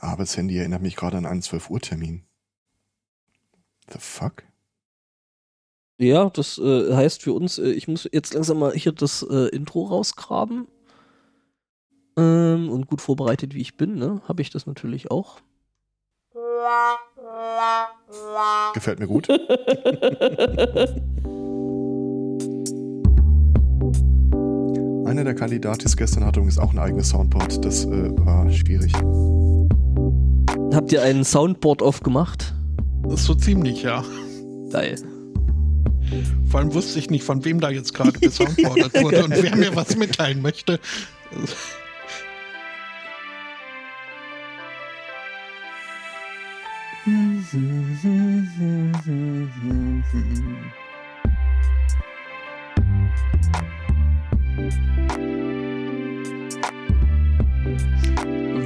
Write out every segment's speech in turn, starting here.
Arbeitshandy erinnert mich gerade an einen 12 Uhr Termin. The fuck? Ja, das äh, heißt für uns, äh, ich muss jetzt langsam mal hier das äh, Intro rausgraben. Ähm, und gut vorbereitet wie ich bin, ne, habe ich das natürlich auch. Gefällt mir gut. Einer der Kandidatis gestern hatte übrigens auch ein eigenes Soundboard. Das äh, war schwierig. Habt ihr einen Soundboard aufgemacht? So ziemlich, ja. Geil. Vor allem wusste ich nicht, von wem da jetzt gerade gesoundboardet wurde und wer mir was mitteilen möchte.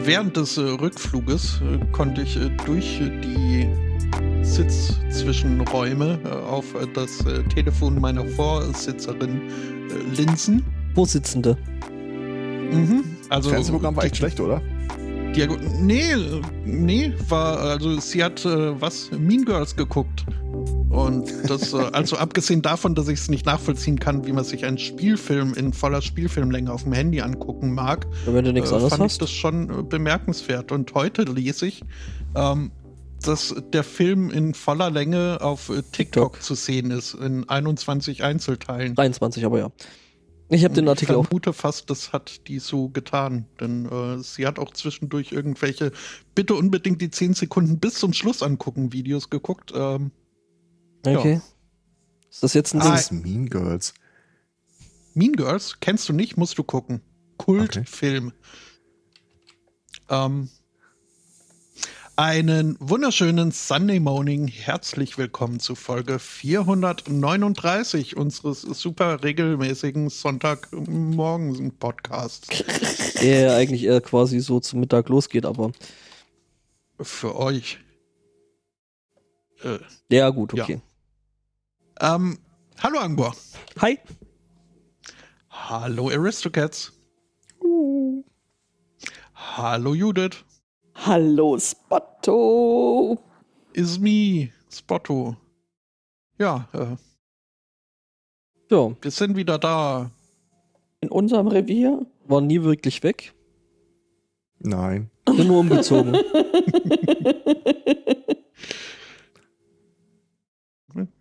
Während des äh, Rückfluges äh, konnte ich äh, durch die Sitzzwischenräume äh, auf äh, das äh, Telefon meiner Vorsitzerin linsen. Vorsitzende. Mhm. Also, Fernsehprogramm war echt schlecht, oder? Diago nee, nee, war, also sie hat äh, was, Mean Girls geguckt. Und das, äh, also abgesehen davon, dass ich es nicht nachvollziehen kann, wie man sich einen Spielfilm in voller Spielfilmlänge auf dem Handy angucken mag, wenn du nichts äh, anderes fand hast. ich das schon äh, bemerkenswert. Und heute lese ich, ähm, dass der Film in voller Länge auf äh, TikTok, TikTok. zu sehen ist, in 21 Einzelteilen. 23, aber ja. Ich habe den Artikel ich auch. vermute fast, das hat die so getan. Denn äh, sie hat auch zwischendurch irgendwelche bitte unbedingt die 10 Sekunden bis zum Schluss angucken Videos geguckt. Ähm, Okay. Ist das jetzt ein Ah, Ding? Das ist Mean Girls. mean Girls, kennst du nicht, musst du gucken. Kultfilm. Ähm, einen wunderschönen Sunday Morning. Herzlich willkommen zu Folge 439 unseres super regelmäßigen Sonntagmorgen-Podcasts. Der eigentlich eher quasi so zum Mittag losgeht, aber. Für euch. Äh, Ja, gut, Ja. Ähm, hallo Angor. Hi. Hallo Aristocats. Hallo Judith. Hallo Spotto. Is me, Spotto. Ja, äh, Ja, wir sind wieder da. In unserem Revier. war nie wirklich weg. Nein. Bin nur umgezogen.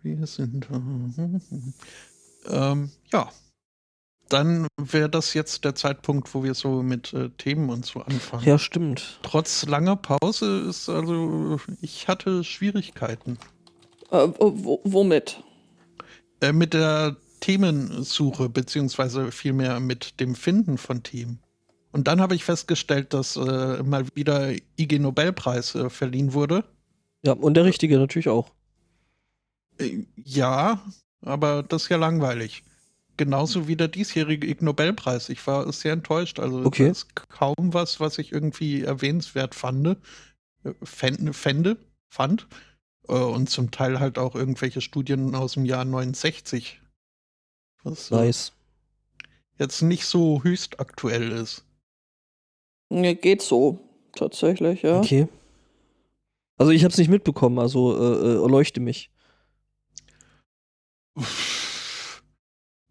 Wir sind. Ähm, ja. Dann wäre das jetzt der Zeitpunkt, wo wir so mit äh, Themen und so anfangen. ja, stimmt. Trotz langer Pause ist also, ich hatte Schwierigkeiten. Äh, wo, womit? Äh, mit der Themensuche, beziehungsweise vielmehr mit dem Finden von Themen. Und dann habe ich festgestellt, dass äh, mal wieder IG Nobelpreis äh, verliehen wurde. Ja, und der Richtige natürlich auch. Äh, ja, aber das ist ja langweilig. Genauso wie der diesjährige Ig Nobelpreis. Ich war sehr enttäuscht. Also Okay. das ist kaum was, was ich irgendwie erwähnenswert fand. äh, Fände, fände, fand. Äh, Und zum Teil halt auch irgendwelche Studien aus dem Jahr 69. Was Nice. jetzt nicht so höchst aktuell ist. Nee, geht so. Tatsächlich, ja. Okay. Also ich habe es nicht mitbekommen, also äh, erleuchte mich.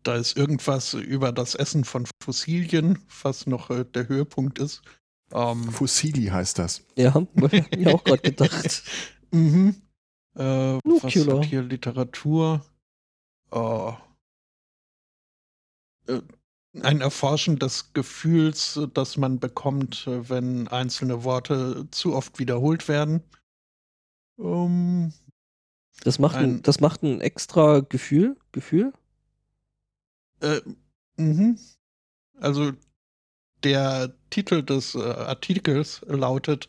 Da ist irgendwas über das Essen von Fossilien, was noch äh, der Höhepunkt ist. Ähm, Fossili heißt das. Ja, hab mir auch gerade gedacht. Mhm. Äh, was hat hier Literatur? Oh. Äh, ein Erforschen des Gefühls, das man bekommt, äh, wenn einzelne Worte zu oft wiederholt werden. Ähm, Das macht ein, Ein- das macht ein extra Gefühl. Gefühl? äh, mhm. Also der Titel des äh, Artikels lautet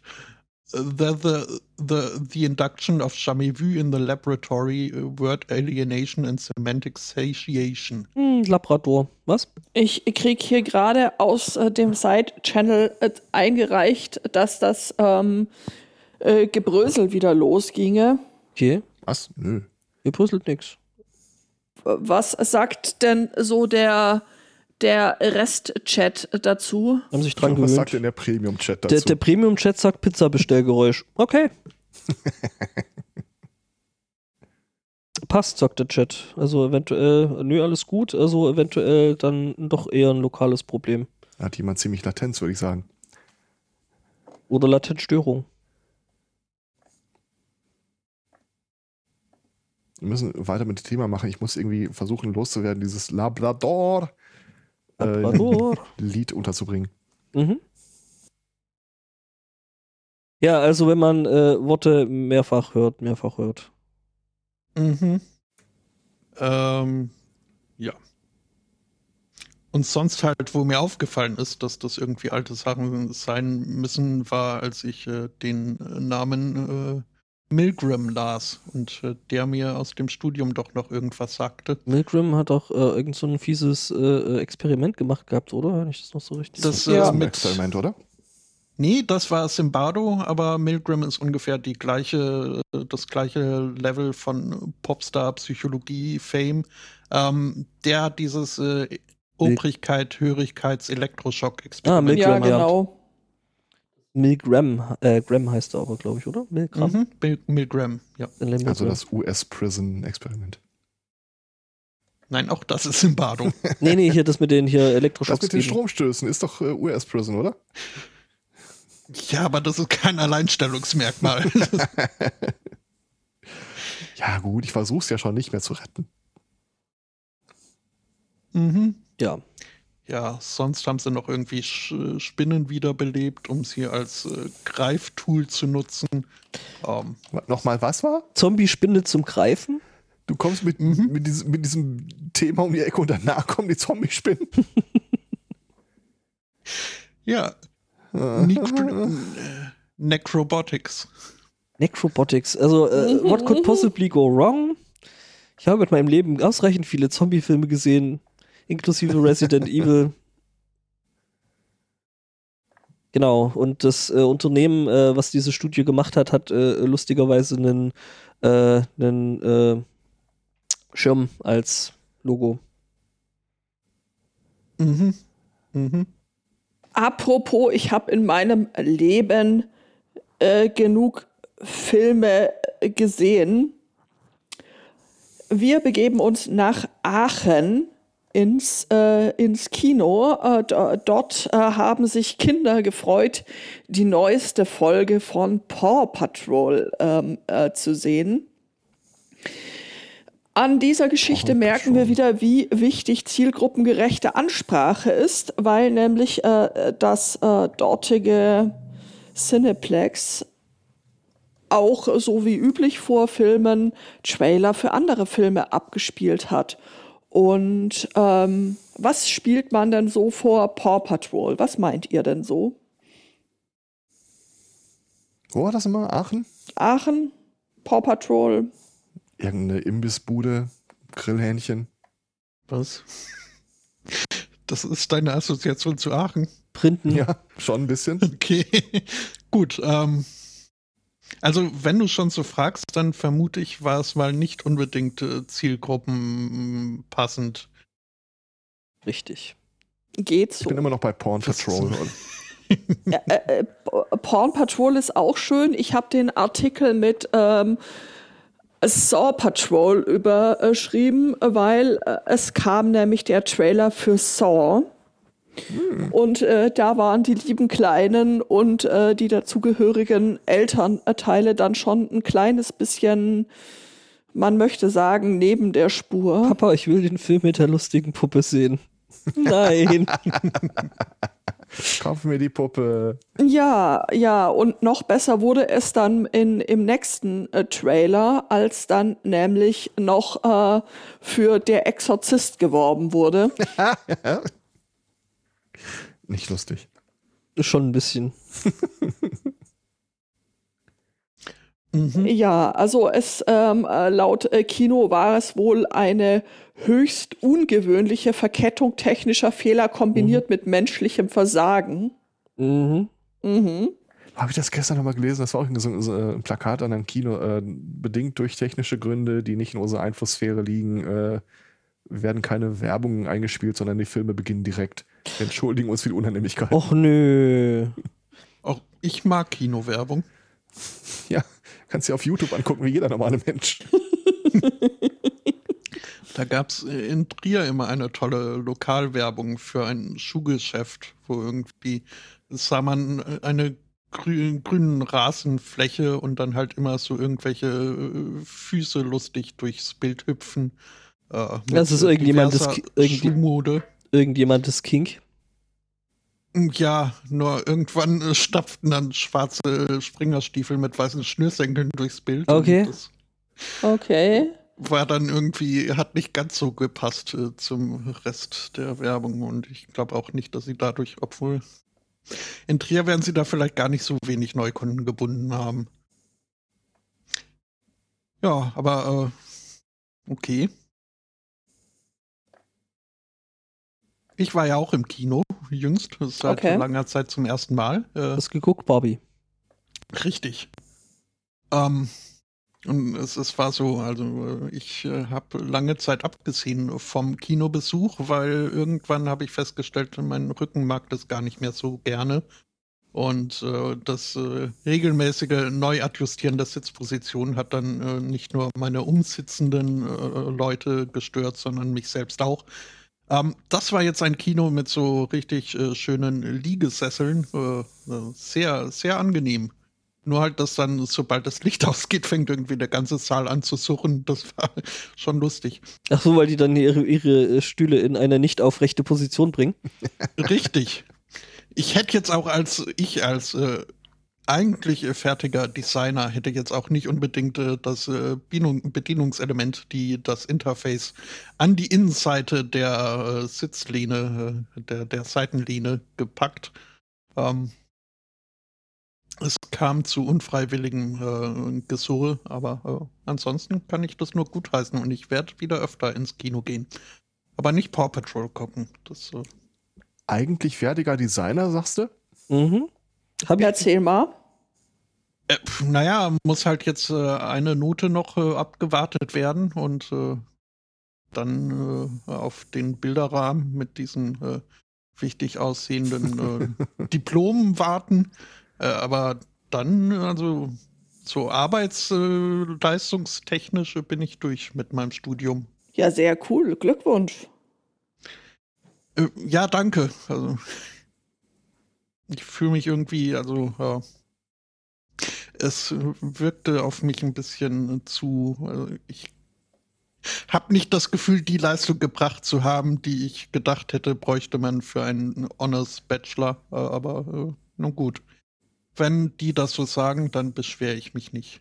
the, the, the, the Induction of Jamais Vu in the Laboratory, äh, Word Alienation and Semantic Satiation. Hm, Labrador. Was? Ich krieg hier gerade aus äh, dem Side-Channel äh, eingereicht, dass das ähm, äh, Gebrösel wieder losginge. Okay. Was? Nö. Ihr puzzelt nix. Was sagt denn so der, der Rest-Chat dazu? Haben sich dran Was gewöhnt. sagt denn der Premium-Chat dazu? Der, der Premium-Chat sagt Pizza-Bestellgeräusch. Okay. Passt, sagt der Chat. Also eventuell, nö, alles gut. Also eventuell dann doch eher ein lokales Problem. Hat jemand ziemlich Latenz, würde ich sagen. Oder Latenzstörung. Wir müssen weiter mit dem Thema machen. Ich muss irgendwie versuchen loszuwerden, dieses Labrador, äh, Labrador. Lied unterzubringen. Mhm. Ja, also wenn man äh, Worte mehrfach hört, mehrfach hört. Mhm. Ähm, ja. Und sonst halt, wo mir aufgefallen ist, dass das irgendwie alte Sachen sein müssen, war, als ich äh, den äh, Namen äh, Milgram las und äh, der mir aus dem Studium doch noch irgendwas sagte. Milgram hat auch äh, irgend so ein fieses äh, äh, Experiment gemacht gehabt, oder? Wenn ich das noch so richtig Das, äh, Ja. Ein mit, Experiment, oder? Nee, das war Simbardo, aber Milgram ist ungefähr die gleiche, äh, das gleiche Level von Popstar, Psychologie, Fame. Ähm, der hat dieses äh, Obrigkeit, Hörigkeits, Ah, Elektroschock-Experiment. Milgram, ja, ja. genau. Milgram, äh, Gram heißt er aber, glaube ich, oder? Milgram. Mhm, Mil Milgram, ja. Milgram. Also das US-Prison-Experiment. Nein, auch das ist Simbardo. Nee, nee, hier das mit den hier Das Elektroschocks. mit den. Stromstößen ist doch äh, US-Prison, oder? ja, aber das ist kein Alleinstellungsmerkmal. Ja, gut, ich versuch's ja schon nicht mehr zu retten. mhm. Ja. Ja, sonst haben sie noch irgendwie Sch Spinnen wiederbelebt, um sie als äh, Greiftool zu nutzen. Ähm, Nochmal, was war? Zombie-Spinne zum Greifen? Du kommst mit, Mhm. mit, diesem, mit diesem Thema um die Ecke und danach kommen die Zombie-Spinnen. ja, äh, Necrobotics. Necrobotics. Also, äh, what could possibly go wrong? Ich habe in meinem Leben ausreichend viele Zombie-Filme gesehen, inklusive Resident Evil. Genau, und das äh, Unternehmen, äh, was diese Studie gemacht hat, hat äh, lustigerweise einen, äh, einen äh, Schirm als Logo. Mhm. Mhm. Apropos, ich habe in meinem Leben äh, genug Filme gesehen. Wir begeben uns nach Aachen ins, äh, ins Kino. Äh, do- dort äh, haben sich Kinder gefreut, die neueste Folge von Paw Patrol ähm, äh, zu sehen. An dieser Geschichte Paw merken wir wieder, wie wichtig zielgruppengerechte Ansprache ist, weil nämlich äh, das äh, dortige Cineplex auch so wie üblich vor Filmen Trailer für andere Filme abgespielt hat. Und ähm, was spielt man denn so vor Paw Patrol? Was meint ihr denn so? Wo war das immer? Aachen? Aachen, Paw Patrol, Irgendeine Imbissbude, Grillhähnchen. Was? Das ist deine Assoziation zu Aachen. Printen. Ja, schon ein bisschen. Okay, gut. Ähm, also, wenn du schon so fragst, dann vermute ich, war es mal nicht unbedingt äh, Zielgruppen passend. Richtig. geht Ich so. bin immer noch bei Porn Patrol. Und äh, äh, Porn Patrol ist auch schön. Ich habe den Artikel mit ähm, Saw Patrol überschrieben, weil äh, es kam nämlich der Trailer für Saw. Und äh, da waren die lieben Kleinen und äh, die dazugehörigen Elternteile dann schon ein kleines bisschen, man möchte sagen, neben der Spur. Papa, ich will den Film mit der lustigen Puppe sehen. Nein. Kauf mir die Puppe. Ja, ja, und noch besser wurde es dann in, im nächsten äh, Trailer, als dann nämlich noch äh, für Der Exorzist geworben wurde. Nicht lustig. Schon ein bisschen. Mhm. Ja, also es ähm, äh, laut äh, Kino war es wohl eine höchst ungewöhnliche Verkettung technischer Fehler kombiniert mit menschlichem Versagen. Mhm. Mhm. Habe ich das gestern nochmal gelesen? Das war auch so, so ein Plakat an einem Kino. Äh, bedingt durch technische Gründe, die nicht in unserer Einflusssphäre liegen, äh, werden keine Werbungen eingespielt, sondern die Filme beginnen direkt. Wir entschuldigen uns für die Unannehmlichkeiten. Och nö. Auch ich mag Kinowerbung. Ja, kannst du dir auf YouTube angucken, wie jeder normale Mensch. Da gab es in Trier immer eine tolle Lokalwerbung für ein Schuhgeschäft, wo irgendwie sah man eine grü grünen Rasenfläche und dann halt immer so irgendwelche äh, Füße lustig durchs Bild hüpfen. Äh, Das ist irgendjemand, das diverser Ki- irgend- Schuhmode. Irgendjemand ist Kink. Ja, nur irgendwann äh, stapften dann schwarze Springerstiefel mit weißen Schnürsenkeln durchs Bild. Okay. Okay. war dann irgendwie, hat nicht ganz so gepasst äh, zum Rest der Werbung und ich glaube auch nicht, dass sie dadurch, obwohl in Trier werden sie da vielleicht gar nicht so wenig Neukunden gebunden haben. Ja, aber äh, okay. Ich war ja auch im Kino jüngst, seit Okay. langer Zeit zum ersten Mal. Äh, Hast geguckt, Barbie? Richtig. Ähm, und es, es war so, also äh, ich äh, habe lange Zeit abgesehen vom Kinobesuch, weil irgendwann habe ich festgestellt, mein Rücken mag das gar nicht mehr so gerne. Und äh, das äh, regelmäßige Neuadjustieren der Sitzposition hat dann äh, nicht nur meine umsitzenden äh, Leute gestört, sondern mich selbst auch. Ähm, das war jetzt ein Kino mit so richtig äh, schönen Liegesesseln. Äh, äh, sehr, sehr angenehm. Nur halt, dass dann, sobald das Licht ausgeht, fängt irgendwie der ganze Saal an zu suchen. Das war schon lustig. Ach so, weil die dann ihre, ihre äh, Stühle in eine nicht aufrechte Position bringen. Richtig. Ich hätte jetzt auch als, ich als äh, eigentlich äh, fertiger Designer hätte jetzt auch nicht unbedingt äh, das äh, Bedienung, Bedienungselement, die das Interface an die Innenseite der äh, Sitzlehne, der, der Seitenlehne gepackt. Ähm, es kam zu unfreiwilligem äh, Gesurre, aber äh, ansonsten kann ich das nur gutheißen und ich werde wieder öfter ins Kino gehen. Aber nicht Paw Patrol gucken. Das äh, Eigentlich fertiger Designer, sagst du? Mhm. Hab ich, Erzähl mal. Äh, naja, muss halt jetzt äh, eine Note noch äh, abgewartet werden und äh, dann äh, auf den Bilderrahmen mit diesen äh, wichtig aussehenden äh, Diplomen warten. Äh, aber dann, also so arbeitsleistungstechnisch äh, bin ich durch mit meinem Studium. Ja, sehr cool. Glückwunsch. Äh, ja, danke. Also, ich fühle mich irgendwie, also, ja. Es wirkte auf mich ein bisschen zu. Also ich habe nicht das Gefühl, die Leistung gebracht zu haben, die ich gedacht hätte, bräuchte man für einen Honors Bachelor. Äh, Aber äh, nun gut. Wenn die das so sagen, dann beschwere ich mich nicht.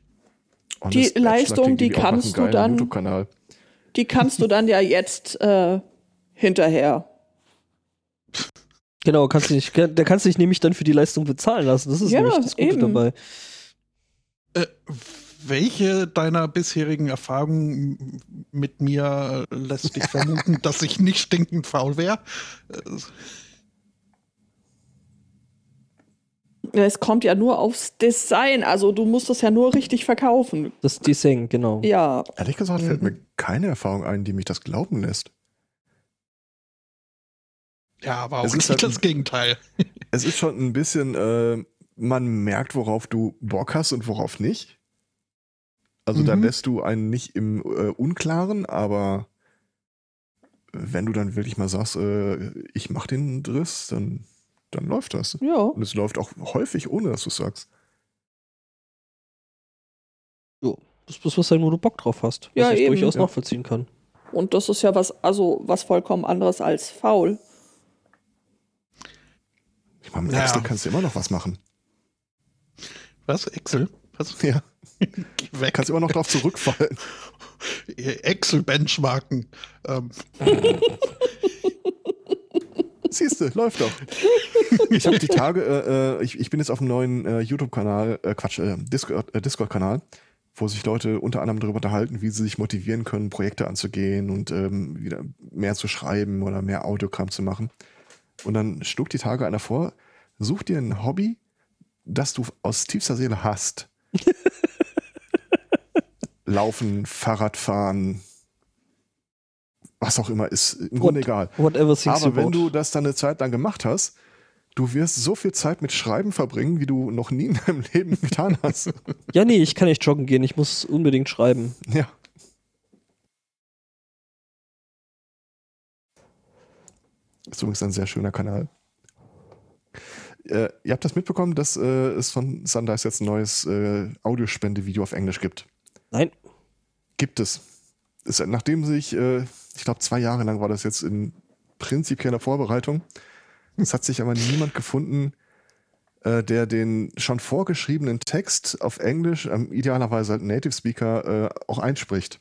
Honest Die Bachelor Leistung, die kannst du dann-. Die kannst du dann ja jetzt äh, hinterher. genau, kannst du nicht, der kannst du dich nämlich dann für die Leistung bezahlen lassen. Das ist Ja, nämlich das Gute eben. dabei. Äh, welche deiner bisherigen Erfahrungen mit mir lässt dich vermuten, dass ich nicht stinkend faul wäre? Äh, Es kommt ja nur aufs Design. Also du musst es ja nur richtig verkaufen. Das Design, genau. Ja. Ehrlich gesagt fällt Mhm. mir keine Erfahrung ein, die mich das glauben lässt. Ja, aber auch Es ist nicht halt- das Gegenteil. Es ist schon ein bisschen, äh, man merkt, worauf du Bock hast und worauf nicht. Also da Mhm. lässt du einen nicht im äh, Unklaren, aber wenn du dann wirklich mal sagst, äh, ich mach den Driss, dann, dann läuft das. Ja. Und es läuft auch häufig, ohne dass du sagst. Das muss was wo du Bock drauf hast. Was Ja, ich eben. durchaus Ja. nachvollziehen kann. Und das ist ja was, also was vollkommen anderes als faul. Ich meine, mit Ja. Excel kannst du immer noch was machen. Was? Excel? Was? Ja, Geh weg. kannst immer noch drauf zurückfallen. Excel benchmarken. Ähm, Siehst du, läuft doch. Ich habe die Tage, äh, äh, ich, ich bin jetzt auf einem neuen äh, YouTube-Kanal, äh, Quatsch, äh, Discord- äh, Discord-Kanal, wo sich Leute unter anderem darüber unterhalten, wie sie sich motivieren können, Projekte anzugehen und ähm, wieder mehr zu schreiben oder mehr Audiokram zu machen. Und dann schlug die Tage einer vor, such dir ein Hobby, das du aus tiefster Seele hast. Laufen, Fahrradfahren, was auch immer, ist im Grunde egal. Aber wenn du das dann eine Zeit lang gemacht hast, du wirst so viel Zeit mit Schreiben verbringen, wie du noch nie in deinem Leben getan hast. Ja, nee, ich kann nicht joggen gehen, ich muss unbedingt schreiben. ja. Ist übrigens ein sehr schöner Kanal. Äh, ihr habt das mitbekommen, dass äh, es von Sundice jetzt ein neues äh, Audiospendevideo auf Englisch gibt. Nein. Gibt es. es nachdem sich, äh, ich glaube, zwei Jahre lang war das jetzt in prinzipieller Vorbereitung. Es hat sich aber niemand gefunden, äh, der den schon vorgeschriebenen Text auf Englisch, ähm, idealerweise halt Native Speaker, äh, auch einspricht.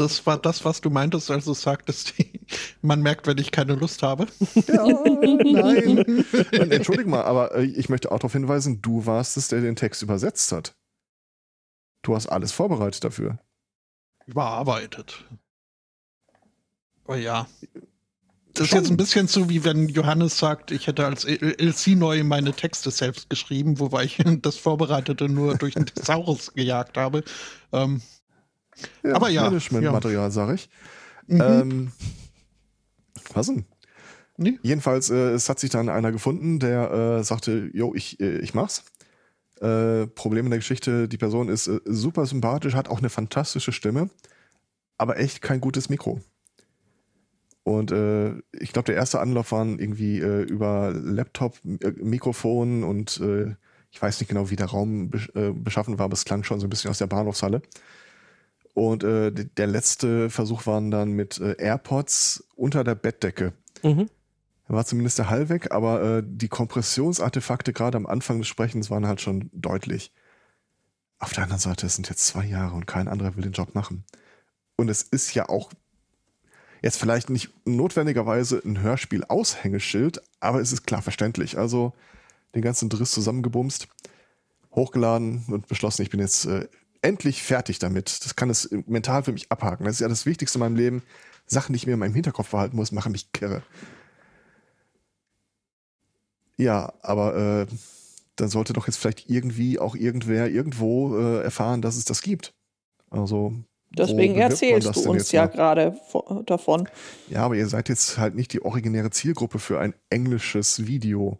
Das war das, was du meintest, als du sagtest, man merkt, wenn ich keine Lust habe. Ja, nein. Und, entschuldige mal, aber äh, ich möchte auch darauf hinweisen, du warst es, der den Text übersetzt hat. Du hast alles vorbereitet dafür. Überarbeitet. Oh ja. Das ist Schon. jetzt ein bisschen so, wie wenn Johannes sagt, ich hätte als LC neu meine Texte selbst geschrieben, wobei ich das Vorbereitete nur durch den Thesaurus gejagt habe. Ähm, Aber ja, Management-Material, sag ich. mhm. Ähm, was denn? nee. Jedenfalls, äh, es hat sich dann einer gefunden, der äh, sagte, jo, ich, äh, ich mach's. Äh, Problem in der Geschichte, die Person ist äh, super sympathisch, hat auch eine fantastische Stimme, aber echt kein gutes Mikro. Und äh, ich glaube, der erste Anlauf waren irgendwie äh, über Laptop, äh, Mikrofon und ich weiß nicht genau, wie der Raum besch beschaffen war, aber es klang schon so ein bisschen aus der Bahnhofshalle. Und äh, der letzte Versuch waren dann mit äh, AirPods unter der Bettdecke. Mhm. War zumindest der Hall weg, aber äh, die Kompressionsartefakte gerade am Anfang des Sprechens waren halt schon deutlich. Auf der anderen Seite, es sind jetzt zwei Jahre und kein anderer will den Job machen. Und es ist ja auch jetzt vielleicht nicht notwendigerweise ein Hörspiel-Aushängeschild, aber es ist klar verständlich. Also den ganzen Driss zusammengebumst, hochgeladen und beschlossen, ich bin jetzt äh, endlich fertig damit. Das kann es mental für mich abhaken. Das ist ja das Wichtigste in meinem Leben. Sachen, die ich mir in meinem Hinterkopf behalten muss, machen mich kirre. Ja, aber äh, dann sollte doch jetzt vielleicht irgendwie auch irgendwer irgendwo äh, erfahren, dass es das gibt. Also. Deswegen erzählst du uns ja gerade vo- davon. Ja, aber ihr seid jetzt halt nicht die originäre Zielgruppe für ein englisches Video.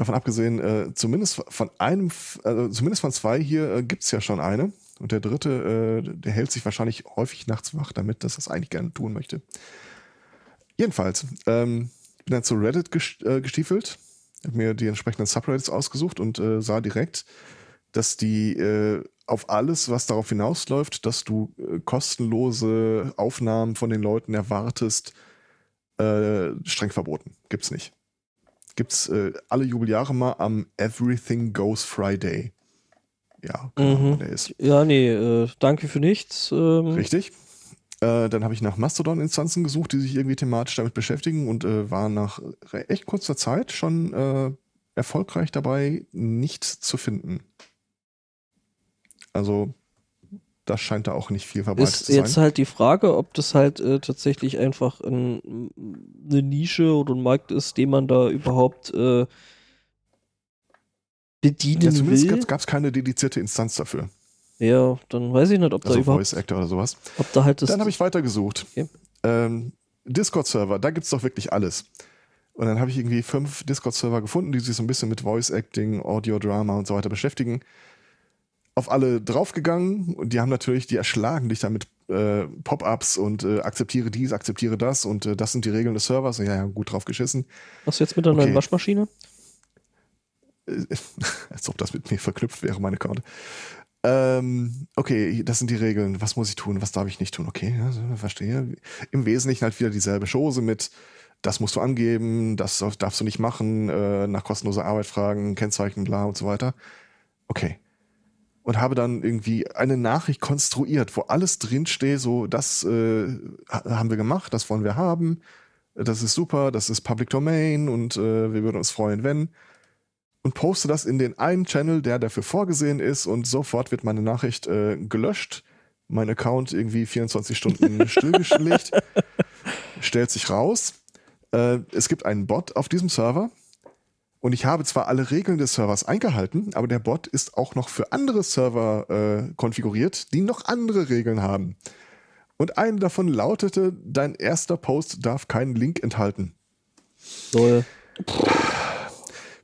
Davon abgesehen, äh, zumindest von einem, also zumindest von zwei hier äh, gibt es ja schon eine. Und der dritte, äh, der hält sich wahrscheinlich häufig nachts wach damit, dass er es eigentlich gerne tun möchte. Jedenfalls, ähm, bin dann zu Reddit äh, gestiefelt, habe mir die entsprechenden Subreddits ausgesucht und äh, sah direkt, dass die äh, auf alles, was darauf hinausläuft, dass du äh, kostenlose Aufnahmen von den Leuten erwartest, äh, streng verboten. Gibt's nicht. Gibt's äh, alle Jubeljahre mal am Everything Goes Friday. Ja, Ahnung, Mhm. der ist. Ja, nee, äh, danke für nichts. Ähm, Richtig. Äh, dann habe ich nach Mastodon-Instanzen gesucht, die sich irgendwie thematisch damit beschäftigen und äh, war nach echt kurzer Zeit schon äh, erfolgreich dabei, nichts zu finden. Also, das scheint da auch nicht viel verbreitet Ist zu sein. jetzt halt die Frage, ob das halt äh, tatsächlich einfach ein, eine Nische oder ein Markt ist, den man da überhaupt äh, bedienen ja, zumindest will. gab es keine dedizierte Instanz dafür. Ja, dann weiß ich nicht, ob da Also überhaupt, Voice Actor oder sowas. ob da halt das. Dann habe ich weitergesucht. Okay. Ähm, Discord-Server, da gibt es doch wirklich alles. Und dann habe ich irgendwie fünf Discord-Server gefunden, die sich so ein bisschen mit Voice-Acting, Audio-Drama und so weiter beschäftigen. Auf alle draufgegangen und die haben natürlich, die erschlagen dich damit äh, Pop-ups und äh, akzeptiere dies, akzeptiere das und äh, das sind die Regeln des Servers. Und ja, ja, gut drauf geschissen. Was jetzt mit der neuen Okay. Waschmaschine? Äh, als ob das mit mir verknüpft wäre, mein Account. Ähm, okay, das sind die Regeln. Was muss ich tun? Was darf ich nicht tun? Okay, ja, verstehe. Im Wesentlichen halt wieder dieselbe Chose mit, das musst du angeben, das darfst du nicht machen, äh, nach kostenloser Arbeit fragen, Kennzeichen, bla und so weiter. Okay. Und habe dann irgendwie eine Nachricht konstruiert, wo alles drinsteht, so, das äh, ha- haben wir gemacht, das wollen wir haben, das ist super, das ist Public Domain und äh, wir würden uns freuen, wenn und poste das in den einen Channel, der dafür vorgesehen ist und sofort wird meine Nachricht äh, gelöscht, mein Account irgendwie 24 Stunden stillgelegt, stellt sich raus. Äh, es gibt einen Bot auf diesem Server und ich habe zwar alle Regeln des Servers eingehalten, aber der Bot ist auch noch für andere Server äh, konfiguriert, die noch andere Regeln haben. Und eine davon lautete, dein erster Post darf keinen Link enthalten. Soll.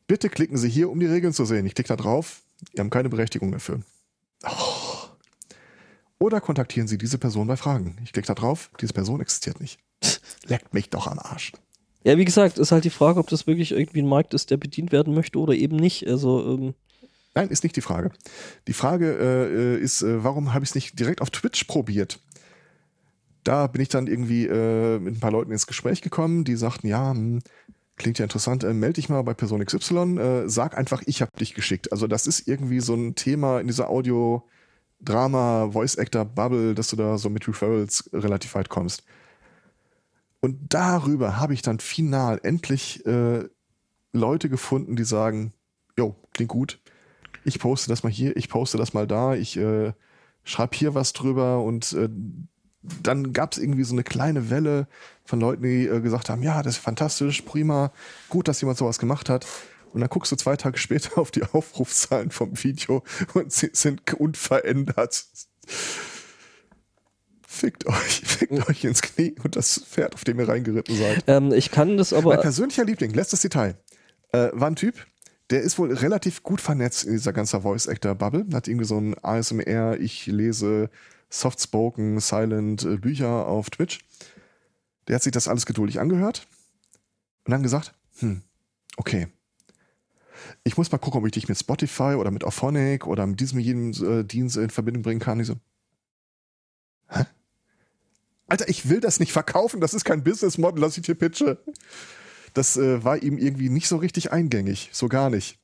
Bitte klicken Sie hier, um die Regeln zu sehen. Ich klicke da drauf. Sie haben keine Berechtigung dafür. Oh. Oder kontaktieren Sie diese Person bei Fragen. Ich klicke da drauf. Diese Person existiert nicht. Leckt mich doch am Arsch. Ja, wie gesagt, ist halt die Frage, ob das wirklich irgendwie ein Markt ist, der bedient werden möchte oder eben nicht. Also, ähm, Nein, ist nicht die Frage. Die Frage äh, ist, äh, warum habe ich es nicht direkt auf Twitch probiert? Da bin ich dann irgendwie äh, mit ein paar Leuten ins Gespräch gekommen, die sagten, ja, hm, klingt ja interessant, äh, melde dich mal bei Person XY, äh, sag einfach, ich habe dich geschickt. Also das ist irgendwie so ein Thema in dieser Audio- Drama, Voice Actor Bubble, dass du da so mit Referrals relativ weit kommst. Und darüber habe ich dann final endlich äh, Leute gefunden, die sagen, jo, klingt gut. Ich poste das mal hier, ich poste das mal da, ich äh, schreibe hier was drüber und äh, dann gab es irgendwie so eine kleine Welle von Leuten, die äh, gesagt haben, ja, das ist fantastisch, prima, gut, dass jemand sowas gemacht hat. Und dann guckst du zwei Tage später auf die Aufrufzahlen vom Video und sie sind unverändert. Fickt euch, fickt euch ins Knie und das Pferd, auf dem ihr reingeritten seid. ähm, ich kann das Mein aber. persönlicher Liebling, letztes Detail, äh, war ein Typ, der ist wohl relativ gut vernetzt in dieser ganzen Voice-Actor-Bubble. Hat irgendwie so ein ASMR, ich lese Soft-Spoken, Silent äh, Bücher auf Twitch. Der hat sich das alles geduldig angehört und dann gesagt, hm, okay. Ich muss mal gucken, ob ich dich mit Spotify oder mit Auphonic oder mit diesem jedem äh, Dienst in Verbindung bringen kann. Ich so? Alter, ich will das nicht verkaufen, das ist kein Business Model, das ich dir pitche. Das äh, war ihm irgendwie nicht so richtig eingängig, so gar nicht.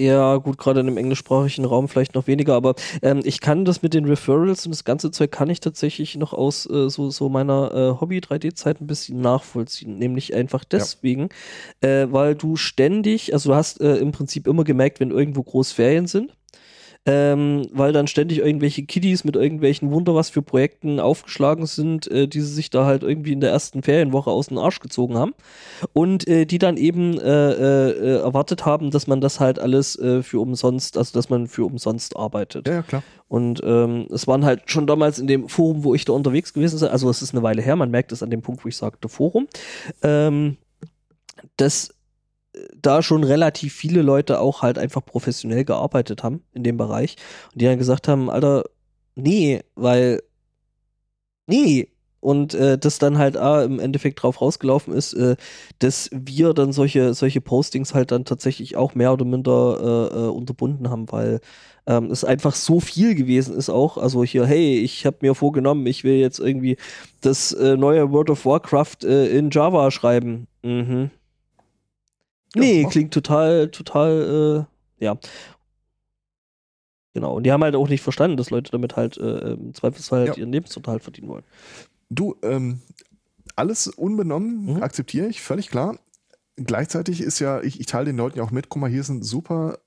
Ja, gut, gerade in dem englischsprachigen Raum vielleicht noch weniger, aber ähm, ich kann das mit den Referrals und das ganze Zeug kann ich tatsächlich noch aus äh, so, so meiner äh, Hobby-3D-Zeit ein bisschen nachvollziehen. Nämlich einfach deswegen, äh, weil du ständig, also du hast äh, im Prinzip immer gemerkt, wenn irgendwo Großferien sind, ähm, weil dann ständig irgendwelche Kiddies mit irgendwelchen Wunder was für Projekten aufgeschlagen sind, äh, die sie sich da halt irgendwie in der ersten Ferienwoche aus dem Arsch gezogen haben und äh, die dann eben äh, äh, erwartet haben, dass man das halt alles äh, für umsonst, also dass man für umsonst arbeitet. Ja, ja, klar. Und ähm, es waren halt schon damals in dem Forum, wo ich da unterwegs gewesen bin, also es ist eine Weile her, man merkt es an dem Punkt, wo ich sagte Forum, ähm, dass da schon relativ viele Leute auch halt einfach professionell gearbeitet haben in dem Bereich und die dann gesagt haben, Alter, nee, weil nee. Und äh, das dann halt ah, im Endeffekt drauf rausgelaufen ist, äh, dass wir dann solche, solche Postings halt dann tatsächlich auch mehr oder minder äh, äh, unterbunden haben, weil ähm, es einfach so viel gewesen ist auch. Also hier, hey, ich habe mir vorgenommen, ich will jetzt irgendwie das äh, neue World of Warcraft äh, in Java schreiben. Mhm. Nee, Ja. klingt total, total, äh, ja. Genau. Und die haben halt auch nicht verstanden, dass Leute damit halt äh, im Zweifelsfall halt Ja. ihren Lebensunterhalt verdienen wollen. Du, ähm, alles unbenommen Mhm. akzeptiere ich, völlig klar. Gleichzeitig ist ja, ich, ich teile den Leuten ja auch mit, guck mal, hier sind super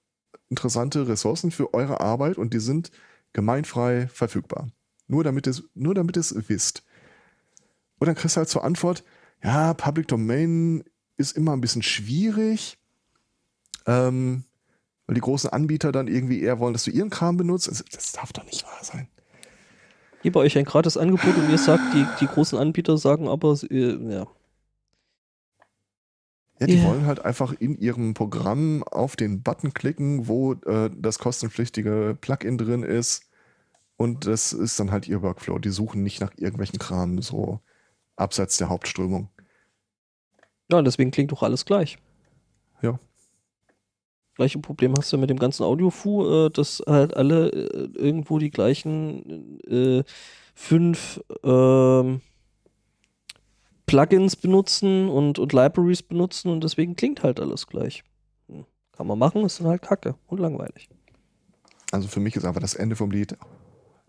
interessante Ressourcen für eure Arbeit und die sind gemeinfrei verfügbar. Nur damit es, nur damit es wisst. Und dann kriegst du halt zur Antwort, ja, Public Domain ist immer ein bisschen schwierig, ähm, weil die großen Anbieter dann irgendwie eher wollen, dass du ihren Kram benutzt. Also, das darf doch nicht wahr sein. Gebe euch ein gratis Angebot und ihr sagt, die, die großen Anbieter sagen aber, äh, ja. Ja, die Ja. wollen halt einfach in ihrem Programm auf den Button klicken, wo äh, das kostenpflichtige Plugin drin ist. Und das ist dann halt ihr Workflow. Die suchen nicht nach irgendwelchen Kram so abseits der Hauptströmung. Ja, deswegen klingt doch alles gleich. Ja. Gleiche Problem hast du mit dem ganzen Audio-Fu, äh, dass halt alle äh, irgendwo die gleichen äh, fünf ähm, Plugins benutzen und, und Libraries benutzen und deswegen klingt halt alles gleich. Hm. Kann man machen, ist dann halt kacke und langweilig. Also für mich ist einfach das Ende vom Lied.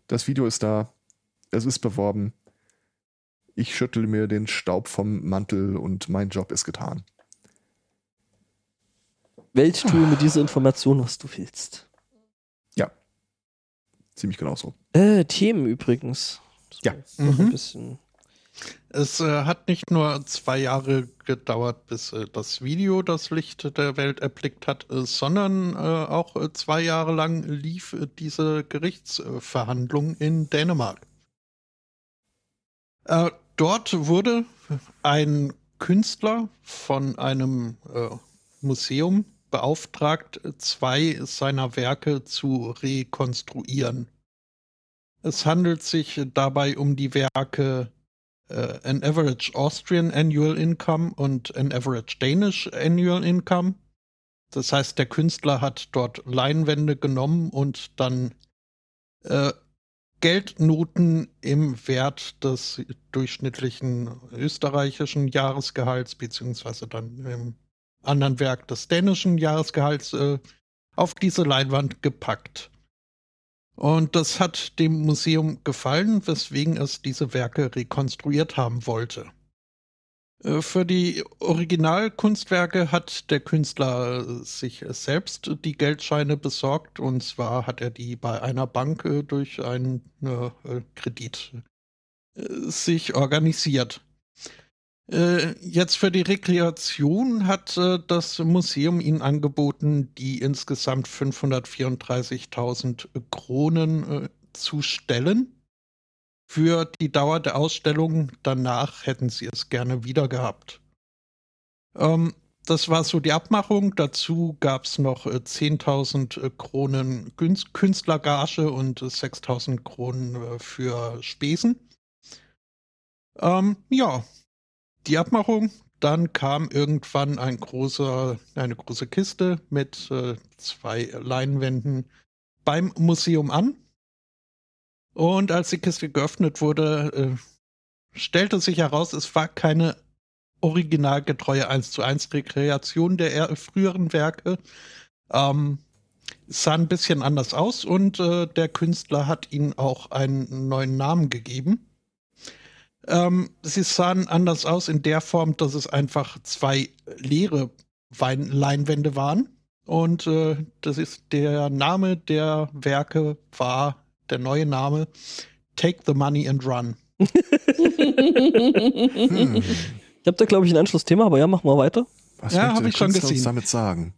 Das Video ist da. Es ist beworben. Ich schüttel mir den Staub vom Mantel und mein Job ist getan. Welt tue mit dieser Information, was du willst. Ziemlich genau so. Äh, Themen übrigens. Das Ja. noch ein Mhm. bisschen. Es äh, hat nicht nur zwei Jahre gedauert, bis äh, das Video das Licht der Welt erblickt hat, äh, sondern äh, auch äh, zwei Jahre lang lief äh, diese Gerichtsverhandlung in Dänemark. Dort wurde ein Künstler von einem äh, Museum beauftragt, zwei seiner Werke zu rekonstruieren. Es handelt sich dabei um die Werke äh, An Average Austrian Annual Income und An Average Danish Annual Income. Das heißt, der Künstler hat dort Leinwände genommen und dann äh, Geldnoten im Wert des durchschnittlichen österreichischen Jahresgehalts, beziehungsweise dann im anderen Werk des dänischen Jahresgehalts, äh, auf diese Leinwand gepackt. Und das hat dem Museum gefallen, weswegen es diese Werke rekonstruiert haben wollte. Äh, für die Originalkunstwerke hat der Künstler sich selbst die Geldscheine besorgt und zwar hat er die bei einer Bank äh, durch einen äh, Kredit sich organisiert. Jetzt für die Rekreation hat das Museum ihnen angeboten, die insgesamt 534.000 Kronen zu stellen für die Dauer der Ausstellung. Danach hätten sie es gerne wieder gehabt. Ähm, das war so die Abmachung. Dazu gab es noch äh, 10.000 äh, Kronen Künstlergage und äh, 6.000 Kronen äh, für Spesen. Ähm, ja, die Abmachung. Dann kam irgendwann ein großer, eine große Kiste mit äh, zwei Leinwänden beim Museum an. Und als die Kiste geöffnet wurde, äh, stellte sich heraus, es war keine originalgetreue 1 zu 1 Rekreation der früheren Werke. Ähm, sah ein bisschen anders aus und äh, der Künstler hat ihnen auch einen neuen Namen gegeben. Ähm, sie sahen anders aus in der Form, dass es einfach zwei leere Wein Leinwände waren. Und äh, das ist der Name der Werke war der neue Name Take the Money and Run. hm. Ich habe da, glaube ich, ein Anschlussthema, aber ja, mach mal weiter. Was Ja, möchte hab der ich schon Künstler uns gesehen. damit sagen?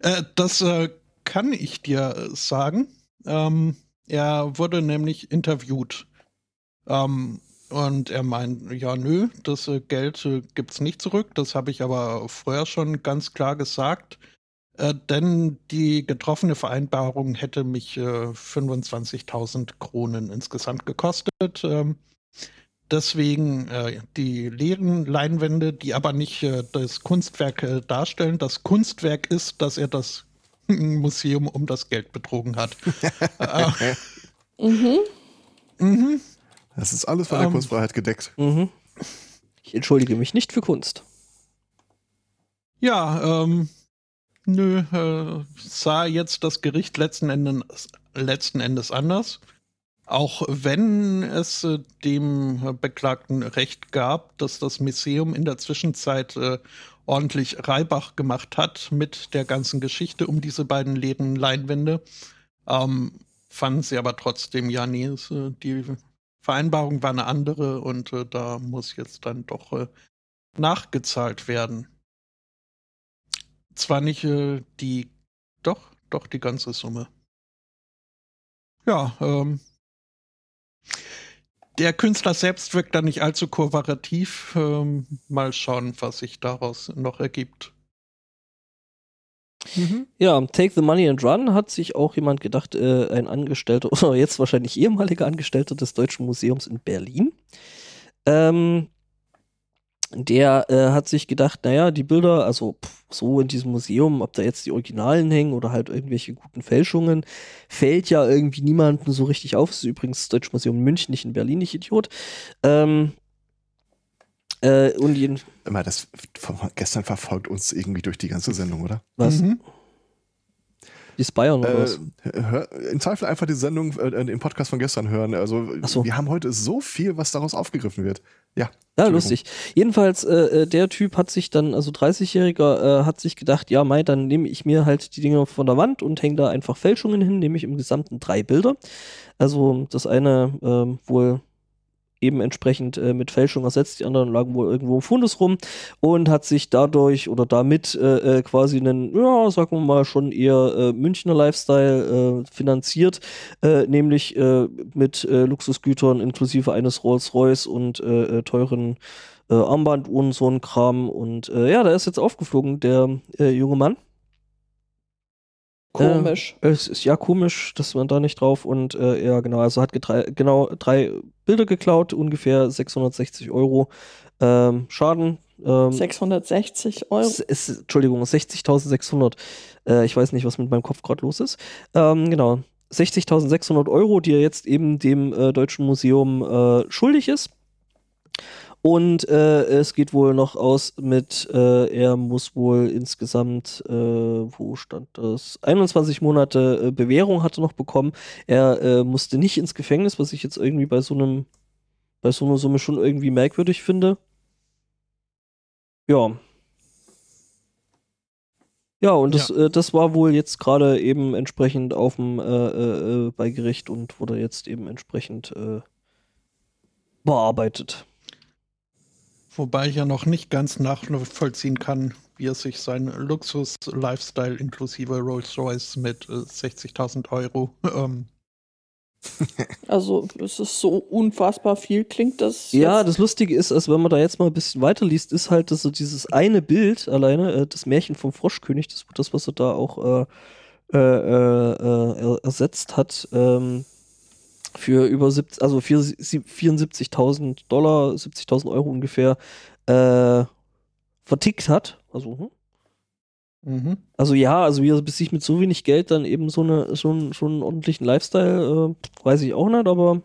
Äh, das äh, kann ich dir sagen. Ähm, er wurde nämlich interviewt. Ähm, und er meint, ja, nö, das äh, Geld äh, gibt's nicht zurück. Das habe ich aber vorher schon ganz klar gesagt. Äh, denn die getroffene Vereinbarung hätte mich äh, 25.000 Kronen insgesamt gekostet. Ähm, deswegen äh, die leeren Leinwände, die aber nicht äh, das Kunstwerk äh, darstellen. Das Kunstwerk ist, dass er das Museum um das Geld betrogen hat. äh, Mhm. mhm. Das ist alles von der Ähm. Kunstfreiheit gedeckt. Mhm. Ich entschuldige mich nicht für Kunst. Ja, ähm, nö, äh, sah jetzt das Gericht letzten Endes, letzten Endes anders. Auch wenn es äh, dem Beklagten Recht gab, dass das Museum in der Zwischenzeit äh, ordentlich Reibach gemacht hat mit der ganzen Geschichte um diese beiden leeren Leinwände, ähm, fanden sie aber trotzdem, ja, nee, äh, die Vereinbarung war eine andere und äh, da muss jetzt dann doch äh, nachgezahlt werden zwar nicht äh, die, doch, doch die ganze Summe. Ja, ähm, der Künstler selbst wirkt da nicht allzu kooperativ. Ähm, mal schauen, was sich daraus noch ergibt. Ja, Take the Money and Run hat sich auch jemand gedacht, äh, ein Angestellter oder jetzt wahrscheinlich ehemaliger Angestellter des Deutschen Museums in Berlin. Ähm, der äh, hat sich gedacht, naja, die Bilder, also pff, so in diesem Museum, ob da jetzt die Originalen hängen oder halt irgendwelche guten Fälschungen, fällt ja irgendwie niemandem so richtig auf. Das ist übrigens das Deutsche Museum in München, nicht in Berlin, nicht Idiot. Ähm, äh, und jeden, Immer das von gestern verfolgt uns irgendwie durch die ganze Sendung, oder? was? Mhm. Die Spyern oder Äh, was? hör, Im Zweifel einfach die Sendung, äh, den Podcast von gestern hören. Also so. wir haben heute so viel, was daraus aufgegriffen wird. Ja. Ja, lustig. Jedenfalls, äh, äh, der Typ hat sich dann, also 30-Jähriger, äh, hat sich gedacht, ja, Mai, dann nehme ich mir halt die Dinger von der Wand und hänge da einfach Fälschungen hin, nehme ich im Gesamten drei Bilder. Also das eine ähm, wohl eben entsprechend äh, mit Fälschung ersetzt. Die anderen lagen wohl irgendwo im Fundus rum und hat sich dadurch oder damit äh, äh, quasi einen, ja, sagen wir mal, schon eher äh, Münchner Lifestyle äh, finanziert, äh, nämlich mit Luxusgütern inklusive eines Rolls-Royce und teuren Armbanduhren, so ein Kram. Und ja, da ist jetzt aufgeflogen, der junge Mann. Komisch. Äh, es ist ja komisch, dass man da nicht drauf und äh, ja, genau, also hat genau drei Bilder geklaut, ungefähr 660 Euro ähm, Schaden. Ähm, 660 Euro. es, Entschuldigung, 60.600. Äh, ich weiß nicht, was mit meinem Kopf gerade los ist. Ähm, genau, 60.600 Euro, die er jetzt eben dem äh, Deutschen Museum äh, schuldig ist. Und äh, es geht wohl noch aus mit, äh, er muss wohl insgesamt, äh, wo stand das? 21 Monate äh, Bewährung hatte noch bekommen. Er äh, musste nicht ins Gefängnis, was ich jetzt irgendwie bei so einem, bei so einer Summe schon irgendwie merkwürdig finde. Ja. Ja, und das, Äh, das war wohl jetzt gerade eben entsprechend auf dem bei Gericht und wurde jetzt eben entsprechend äh, bearbeitet. Wobei ich ja noch nicht ganz nachvollziehen kann, wie er sich seinen Luxus-Lifestyle inklusive Rolls-Royce mit äh, 60.000 Euro ähm, Also es ist so unfassbar viel, klingt das. Ja, jetzt- das Lustige ist, als wenn man da jetzt mal ein bisschen weiterliest, ist halt, dass so dieses eine Bild alleine, äh, das Märchen vom Froschkönig, das, das was er da auch äh, äh, äh, äh, ersetzt hat, ähm, für über 70, also für sie- 74.000 Dollar, 70.000 Euro ungefähr, äh, vertickt hat. Also, hm? mhm. Also ja, also wie er sich mit so wenig Geld dann eben so, eine, so, einen, so einen ordentlichen Lifestyle, äh, weiß ich auch nicht, aber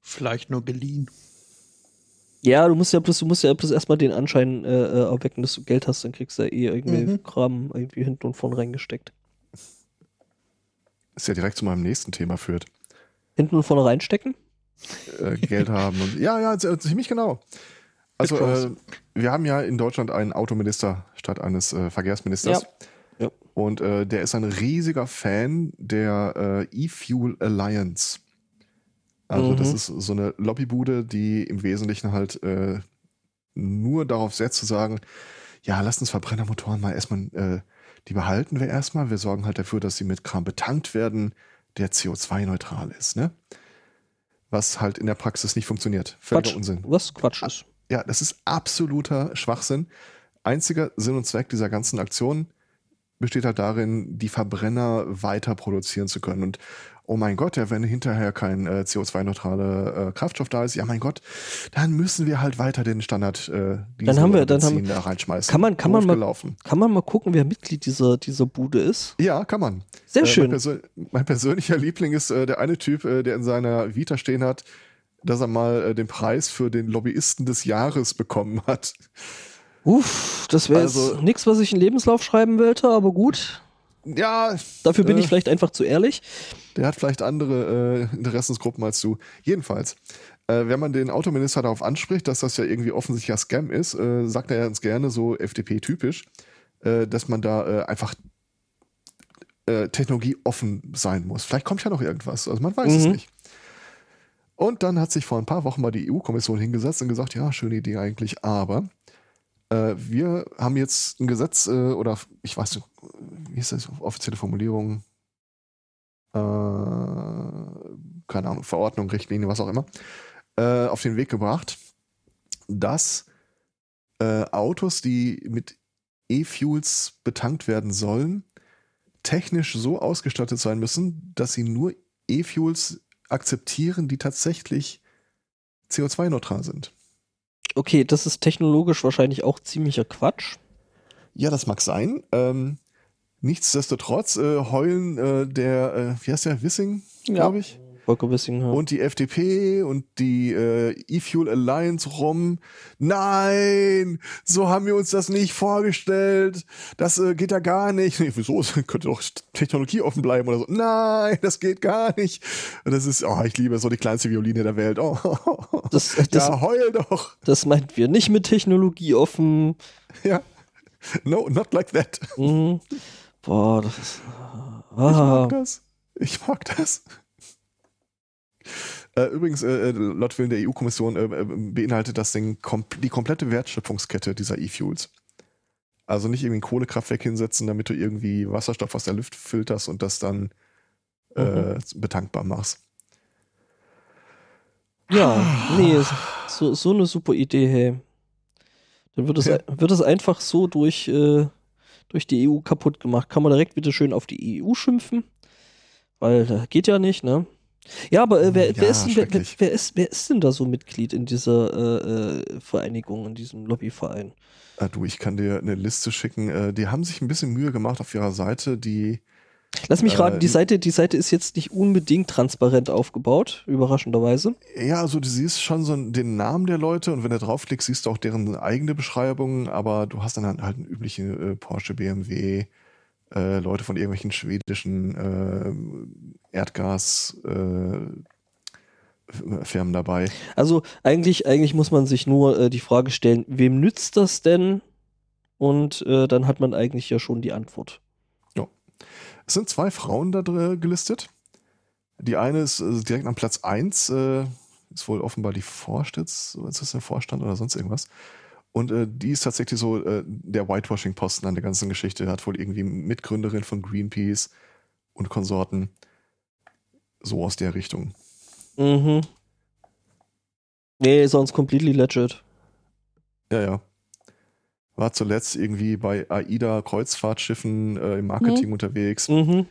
vielleicht nur geliehen. Ja, du musst ja bloß, du musst ja bloß erstmal den Anschein äh, äh, erwecken, dass du Geld hast, dann kriegst du ja eh irgendwie Mhm. Kram irgendwie hinten und vorne reingesteckt. Ist ja direkt zu meinem nächsten Thema führt. Hinten und vorne reinstecken? Äh, Geld haben und ja, ja, z- ziemlich genau. Also äh, wir haben ja in Deutschland einen Autominister statt eines äh, Verkehrsministers. Ja. Ja. Und äh, der ist ein riesiger Fan der äh, E-Fuel Alliance. Also Mhm. das ist so eine Lobbybude, die im Wesentlichen halt äh, nur darauf setzt zu sagen, ja, lasst uns Verbrennermotoren mal erstmal, die behalten wir erstmal. Wir sorgen halt dafür, dass sie mit Kram betankt werden, der CO2-neutral ist, ne? Was halt in der Praxis nicht funktioniert. Völliger Quatsch. Unsinn. Was Quatsch ist. Ja, das ist absoluter Schwachsinn. Einziger Sinn und Zweck dieser ganzen Aktion besteht halt darin, die Verbrenner weiter produzieren zu können. Und oh mein Gott, ja, wenn hinterher kein äh, CO2-neutraler äh, Kraftstoff da ist, ja mein Gott, dann müssen wir halt weiter den Standard äh, Dann haben wir- dann haben- da reinschmeißen. Kann man- kann man mal-. Kann man mal gucken, wer Mitglied dieser, dieser Bude ist? Ja, kann man. Sehr Äh, Mein, schön. persö mein persönlicher Liebling ist äh, der eine Typ, äh, der in seiner Vita stehen hat, dass er mal äh, den Preis für den Lobbyisten des Jahres bekommen hat. Uff, das wäre Also- jetzt nichts, was ich in Lebenslauf schreiben wollte, aber gut. Ja, Dafür bin Äh. ich vielleicht einfach zu ehrlich. Der hat vielleicht andere äh, Interessensgruppen als du. Jedenfalls, äh, wenn man den Autominister darauf anspricht, dass das ja irgendwie offensichtlicher Scam ist, äh, sagt er ganz gerne so FDP-typisch, äh, dass man da äh, einfach äh, technologieoffen sein muss. Vielleicht kommt ja noch irgendwas. Also man weiß es Mhm. nicht. Und dann hat sich vor ein paar Wochen mal die EU-Kommission hingesetzt und gesagt, ja, schöne Idee eigentlich, aber äh, wir haben jetzt ein Gesetz äh, oder ich weiß nicht, wie ist das offizielle Formulierung? Äh, keine Ahnung, Verordnung, Richtlinie, was auch immer, äh, auf den Weg gebracht, dass äh, Autos, die mit E-Fuels betankt werden sollen, technisch so ausgestattet sein müssen, dass sie nur E-Fuels akzeptieren, die tatsächlich CO2-neutral sind. Okay, das ist technologisch wahrscheinlich auch ziemlicher Quatsch. Ja, das mag sein. Ähm, nichtsdestotrotz äh, heulen äh, der, äh, wie heißt der, Wissing, glaube ich, Volker Wissing, ja. und die FDP und die äh, E-Fuel Alliance rum. Nein, so haben wir uns das nicht vorgestellt. Das äh, geht ja gar nicht. Nee, wieso? Es könnte doch Technologie offen bleiben oder so. Nein, das geht gar nicht. Und das ist, oh, ich liebe so die kleinste Violine der Welt. Oh, Das, das, ja, heul doch. das meinten wir nicht mit Technologie offen. Ja. No, not like that. Mhm. Boah, das ist. Ich Ah, mag das. Ich mag das. Äh, übrigens, äh, laut Willen der EU-Kommission äh, äh, beinhaltet das Ding kom die komplette Wertschöpfungskette dieser E-Fuels. Also nicht irgendwie ein Kohlekraftwerk hinsetzen, damit du irgendwie Wasserstoff aus der Luft filterst und das dann äh, betankbar machst. Ja, nee, so, so eine super Idee, hey. Dann wird es, Ja. wird es einfach so durch, äh, durch die EU kaputt gemacht. Kann man direkt wieder schön auf die EU schimpfen, weil das geht ja nicht, ne? Ja, aber äh, wer, Ja, wer, ist denn, wer, wer, ist, wer ist denn da so Mitglied in dieser äh, äh, Vereinigung, in diesem Lobbyverein? Äh, du, ich kann dir eine Liste schicken. Äh, die haben sich ein bisschen Mühe gemacht auf ihrer Seite, die Lass mich Äh, raten, die Seite, die Seite ist jetzt nicht unbedingt transparent aufgebaut, überraschenderweise. Ja, also du siehst schon so den Namen der Leute und wenn du draufklickst, siehst du auch deren eigene Beschreibung, aber du hast dann halt, halt einen üblichen äh, Porsche, BMW, äh, Leute von irgendwelchen schwedischen äh, Erdgas äh, dabei. Also eigentlich, eigentlich muss man sich nur äh, die Frage stellen, wem nützt das denn? Und äh, dann hat man eigentlich ja schon die Antwort. Es sind zwei Frauen da drin gelistet. Die eine ist äh, direkt am Platz 1, äh, ist wohl offenbar die Vorstands, ist das der Vorstand oder sonst irgendwas. Und äh, die ist tatsächlich so äh, der Whitewashing-Posten an der ganzen Geschichte. Hat wohl irgendwie Mitgründerin von Greenpeace und Konsorten. So aus der Richtung. Mhm. Nee, sonst completely legit. Ja, ja. War zuletzt irgendwie bei AIDA-Kreuzfahrtschiffen äh, im Marketing unterwegs. Mhm.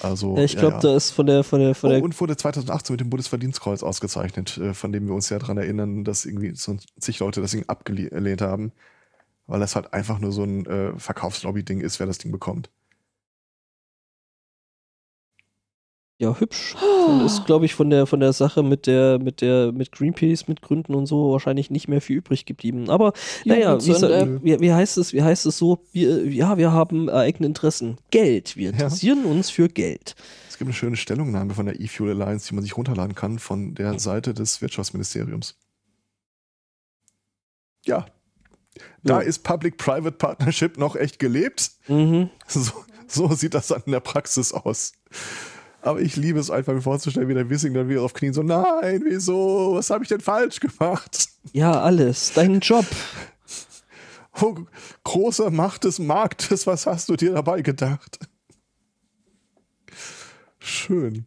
Also, ich ja, glaube, ja. da ist von der, von der, von Oh, der. und wurde 2018 mit dem Bundesverdienstkreuz ausgezeichnet, äh, von dem wir uns ja daran erinnern, dass irgendwie so zig Leute das Ding abgelehnt haben, weil das halt einfach nur so ein äh, Verkaufslobby-Ding ist, wer das Ding bekommt. Ja, hübsch. Dann ist, glaube ich, von der, von der Sache mit der, mit der, mit Greenpeace, mit Gründen und so wahrscheinlich nicht mehr viel übrig geblieben. Aber naja, wie, Jugendsünde. wie, wie heißt es, wie heißt es so? Wir, ja, wir haben äh, eigene Interessen. Geld. Wir interessieren uns für Geld. Es gibt eine schöne Stellungnahme von der E-Fuel Alliance, die man sich runterladen kann von der Seite des Wirtschaftsministeriums. Ja. Da Ja. ist Public-Private Partnership noch echt gelebt. Mhm. So, so sieht das dann in der Praxis aus. Aber ich liebe es einfach, mir vorzustellen, wie der Wissing dann wieder auf Knien so, nein, wieso? Was habe ich denn falsch gemacht? Ja, alles. Dein Job. Oh, großer Macht des Marktes, was hast du dir dabei gedacht? Schön.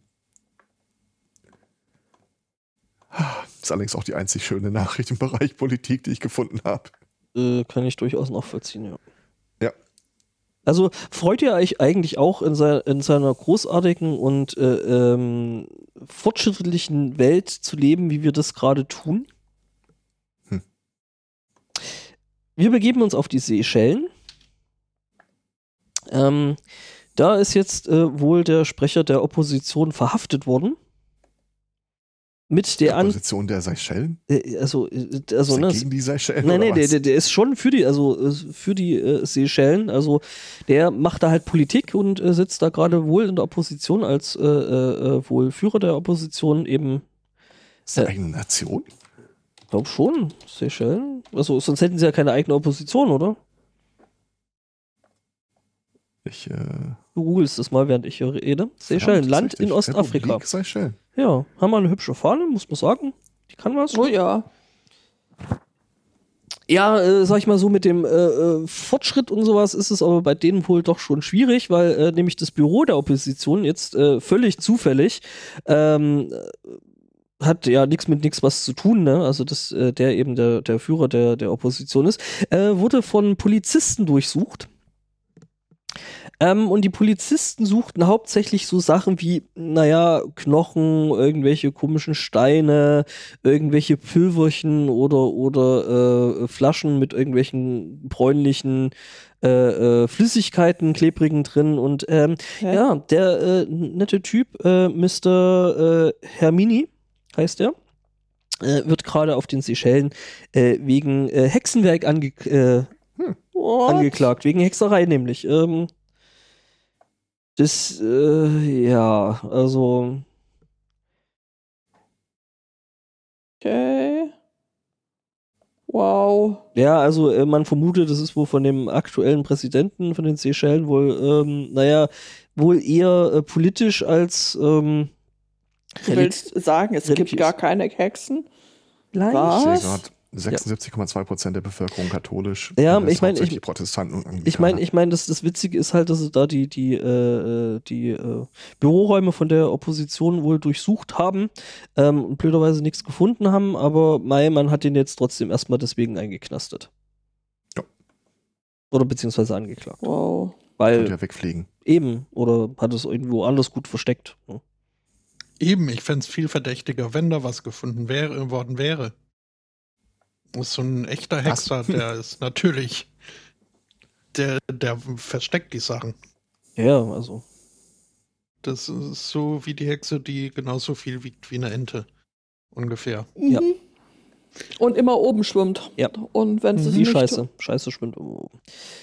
ist allerdings auch die einzig schöne Nachricht im Bereich Politik, die ich gefunden habe. Äh, kann ich durchaus nachvollziehen. Ja. Also freut ihr euch eigentlich auch in, sei, in seiner großartigen und äh, ähm, fortschrittlichen Welt zu leben, wie wir das gerade tun? Hm. Wir begeben uns auf die Seychellen. Ähm, da ist jetzt äh, wohl der Sprecher der Opposition verhaftet worden. Mit der An Position der Seychellen? äh, also, äh, Ist also der ne, gegen die Seychellen? Nein, nein, der, der, der ist schon für die, also äh, für die äh, Seychellen. Also der macht da halt Politik und äh, sitzt da gerade wohl in der Opposition als äh, wohl Führer der Opposition eben. ist eine Nation? Glaub schon, Seychellen. Also sonst hätten sie ja keine eigene Opposition, oder? Ich, äh, Du googelst das mal, während ich hier rede. Seychellen, Land ist in. Ostafrika. Seychellen. Ja, haben wir eine hübsche Fahne, muss man sagen. Die kann was. Oh ja. Ja, äh, sag ich mal so, mit dem äh, äh, Fortschritt und sowas ist es aber bei denen wohl doch schon schwierig, weil äh, nämlich das Büro der Opposition jetzt äh, völlig zufällig ähm, äh, hat ja nichts mit nichts was zu tun, ne? Also dass äh, der eben der, der Führer der, der Opposition ist, äh, wurde von Polizisten durchsucht. Ähm, und die Polizisten suchten hauptsächlich so Sachen wie, naja, Knochen, irgendwelche komischen Steine, irgendwelche Pülverchen oder, oder äh, Flaschen mit irgendwelchen bräunlichen äh, äh, Flüssigkeiten, klebrigen drin. Und ähm, Hä? ja, der äh, nette Typ, äh, Mr. Äh, Hermini, heißt er, wird gerade auf den Seychellen äh, wegen äh, Hexenwerk ange äh, What? angeklagt, wegen Hexerei nämlich. Ähm, das, äh, ja, also, Okay. Wow. ja, also äh, man vermutet, das ist wohl von dem aktuellen Präsidenten von den Seychellen wohl, ähm, naja, wohl eher äh, politisch als ähm, Du willst sagen, es religiös. gibt gar keine Hexen? Leicht. Was? Ich sehe gerade 76,2 Prozent der Bevölkerung katholisch. Ja, ich meine, ich- Protestanten. Ich meine, ich meine, das, das Witzige ist halt, dass sie da die, die, äh, die äh, Büroräume von der Opposition wohl durchsucht haben ähm, und blöderweise nichts gefunden haben, aber Mai, man hat ihn jetzt trotzdem erstmal deswegen eingeknastet. Ja. Oder beziehungsweise angeklagt. Wow. Weil Könnte ja wegfliegen. eben, oder hat es irgendwo anders gut versteckt. ne? Eben, ich fände es viel verdächtiger, wenn da was gefunden wäre, worden wäre. Das ist so ein echter? Hexer, der ist natürlich. Der, der versteckt die Sachen. Ja, also. Das ist so wie die Hexe, die genauso viel wiegt wie eine Ente. Ungefähr. Ja. Mhm. Und immer oben schwimmt. Ja. Und wenn sie Die nicht Scheiße. Scheiße schwimmt oben.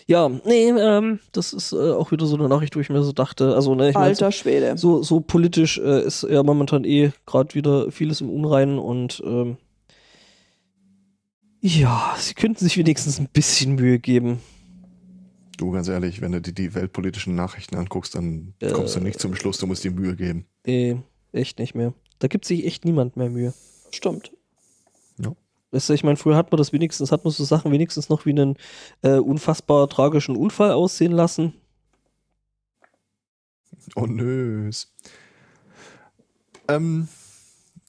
Ja, nee, ähm, das ist äh, auch wieder so eine Nachricht, wo ich mir so dachte, also, ne, ich mein, Alter Schwede. so, so politisch äh, ist ja momentan eh gerade wieder vieles im Unreinen und ähm, ja, sie könnten sich wenigstens ein bisschen Mühe geben. Du, ganz ehrlich, wenn du dir die weltpolitischen Nachrichten anguckst, dann Äh, kommst du nicht zum Schluss, du musst dir Mühe geben. Nee, echt nicht mehr. Da gibt sich echt niemand mehr Mühe. Stimmt. Weißt du, ich meine, früher hat man das wenigstens, hat man so Sachen wenigstens noch wie einen äh, unfassbar tragischen Unfall aussehen lassen. Oh nö. Ähm,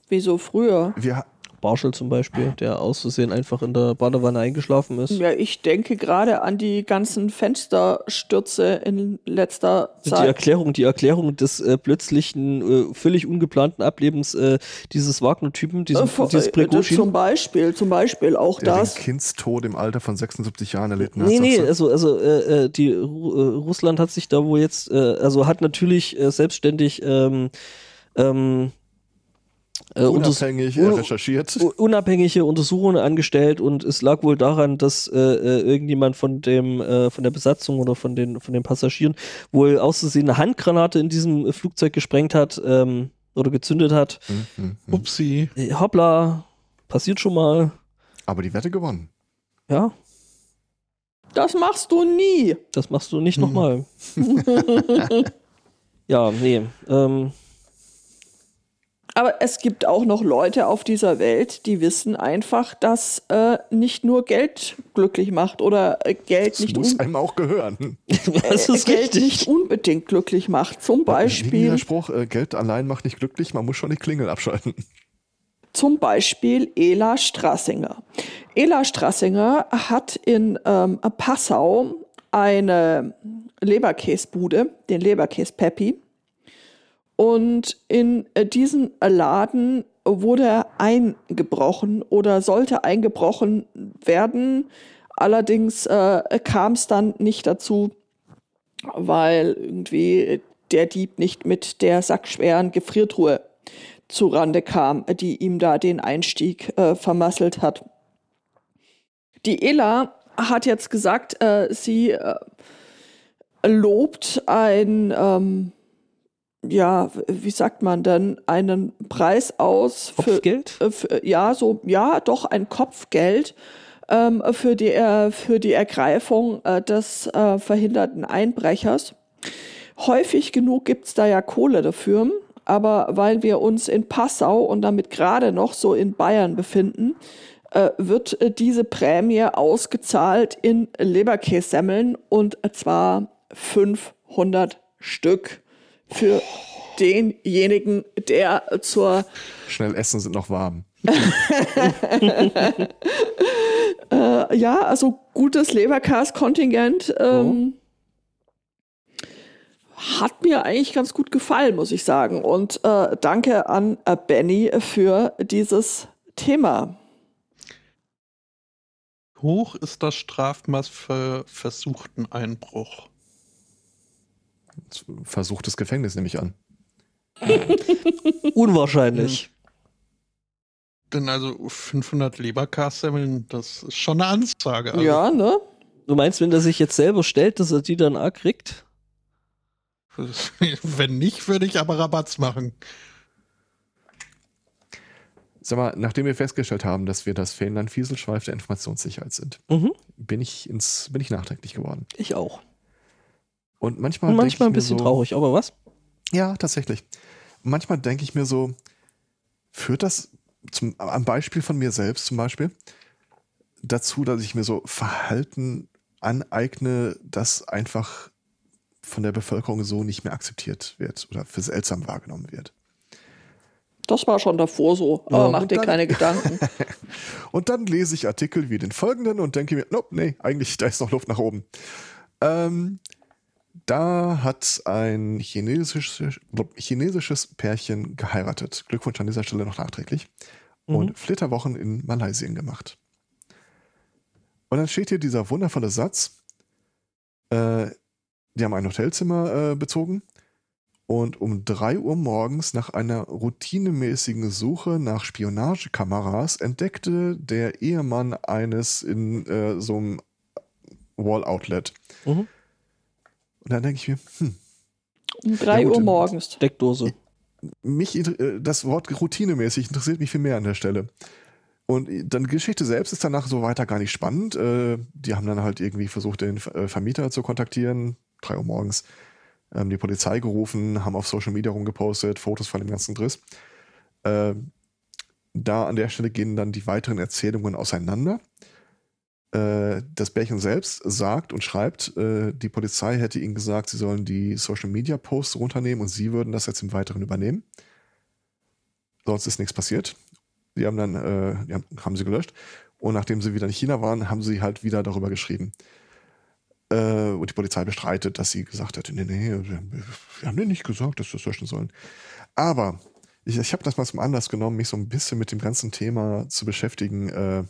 Wieso früher? wir, Barschel zum Beispiel, der aus Versehen einfach in der Badewanne eingeschlafen ist. Ja, ich denke gerade an die ganzen Fensterstürze in letzter Die Zeit. Erklärung, die Erklärung des äh, plötzlichen, äh, völlig ungeplanten Ablebens äh, dieses Wagner-Typen, Äh, vor- dieses äh, Prigozhin. zum Beispiel, zum Beispiel auch der das. den Kindstod im Alter von 76 Jahren erlitten hat. Nee, nee, also, also äh, äh, die Ru Russland hat sich da wohl jetzt, äh, also hat natürlich äh, selbstständig ähm, ähm, äh, Unabhängig un- recherchiert. unabhängige Untersuchungen angestellt und es lag wohl daran, dass äh, äh, irgendjemand von dem äh, von der Besatzung oder von den von den Passagieren wohl auszusehen eine Handgranate in diesem Flugzeug gesprengt hat ähm, oder gezündet hat. Hm, hm, hm. Upsi. Äh, hoppla, passiert schon mal. Aber die Wette gewonnen. Ja, Das machst du nie. das machst du nicht Hm. nochmal. ja, nee. Ähm, Aber es gibt auch noch Leute auf dieser Welt, die wissen einfach, dass äh, nicht nur Geld glücklich macht oder äh, Geld Das nicht, muss un einem auch gehören. das äh, ist Geld richtig. nicht unbedingt glücklich macht. Zum Beispiel, der Spruch, äh, Geld allein macht nicht glücklich, man muss schon die Klingel abschalten. zum Beispiel Ela Strassinger. Ela Strassinger hat in ähm, Passau eine Leberkäsbude, den Leberkäs Peppi. Und in äh, diesen Laden wurde eingebrochen oder sollte eingebrochen werden. Allerdings äh, kam es dann nicht dazu, weil irgendwie der Dieb nicht mit der sackschweren Gefriertruhe zurande kam, die ihm da den Einstieg äh, vermasselt hat. Die Ela hat jetzt gesagt, äh, sie äh, lobt ein, ähm, ja, wie sagt man denn, einen Preis aus für, Kopfgeld? äh, für, ja, so, ja, doch ein Kopfgeld ähm, für, die, äh, für die Ergreifung äh, des äh, verhinderten Einbrechers. Häufig genug gibt's da ja Kohle dafür, aber weil wir uns in Passau und damit gerade noch so in Bayern befinden, äh, wird äh, diese Prämie ausgezahlt in Leberkässemmeln und zwar 500 Stück für denjenigen, der zur Schnell essen sind noch warm. Äh, ja, also gutes Leberkas-Kontingent ähm, hat mir eigentlich ganz gut gefallen, muss ich sagen. Und äh, danke an äh, Benny für dieses Thema. Hoch ist das Strafmaß für versuchten Einbruch. Versuchtes Gefängnis nehme ich an. Unwahrscheinlich. Denn also 500 Leberkassemmeln, das ist schon eine Ansage. Also ja, ne? Du meinst, wenn er sich jetzt selber stellt, dass er die dann auch kriegt? Wenn nicht, würde ich aber Rabatz machen. Sag mal, nachdem wir festgestellt haben, dass wir das Fähnlein Fieselschweif der Informationssicherheit sind, Mhm. bin ich, ins, bin ich nachdenklich geworden. Ich auch. Und manchmal, Und manchmal ein bisschen so, traurig, aber was? Ja, tatsächlich. Manchmal denke ich mir so, führt das zum, am Beispiel von mir selbst zum Beispiel dazu, dass ich mir so Verhalten aneigne, das einfach von der Bevölkerung so nicht mehr akzeptiert wird oder für seltsam wahrgenommen wird. Das war schon davor so, aber ja, mach dir dann, keine Gedanken. und dann lese ich Artikel wie den folgenden und denke mir, nope, nee, eigentlich, da ist noch Luft nach oben. Ähm, da hat ein chinesisches, chinesisches Pärchen geheiratet. Glückwunsch an dieser Stelle noch nachträglich. Mhm. Und Flitterwochen in Malaysia gemacht. Und dann steht hier dieser wundervolle Satz. Äh, die haben ein Hotelzimmer äh, bezogen und um 3 Uhr morgens nach einer routinemäßigen Suche nach Spionagekameras entdeckte der Ehemann eines in äh, so einem Wall-Outlet. Mhm. Und dann denke ich mir, hm. Um 3 ja, Uhr morgens. Deckdose. Mich, äh, das Wort routinemäßig interessiert mich viel mehr an der Stelle. Und dann die Geschichte selbst ist danach so weiter gar nicht spannend. Äh, die haben dann halt irgendwie versucht, den äh, Vermieter zu kontaktieren. 3 Uhr morgens ähm, die Polizei gerufen, haben auf Social Media rumgepostet, Fotos von dem ganzen Driss. Äh, da an der Stelle gehen dann die weiteren Erzählungen auseinander. Äh, das Bärchen selbst sagt und schreibt, äh, die Polizei hätte ihnen gesagt, sie sollen die Social Media Posts runternehmen und sie würden das jetzt im Weiteren übernehmen. Sonst ist nichts passiert. Die haben dann, äh, haben, haben sie gelöscht. Und nachdem sie wieder in China waren, haben sie halt wieder darüber geschrieben. Äh, und die Polizei bestreitet, dass sie gesagt hätte, nee, nee, wir haben dir nicht gesagt, dass wir das löschen sollen. Aber ich, ich habe das mal zum Anlass genommen, mich so ein bisschen mit dem ganzen Thema zu beschäftigen. Äh,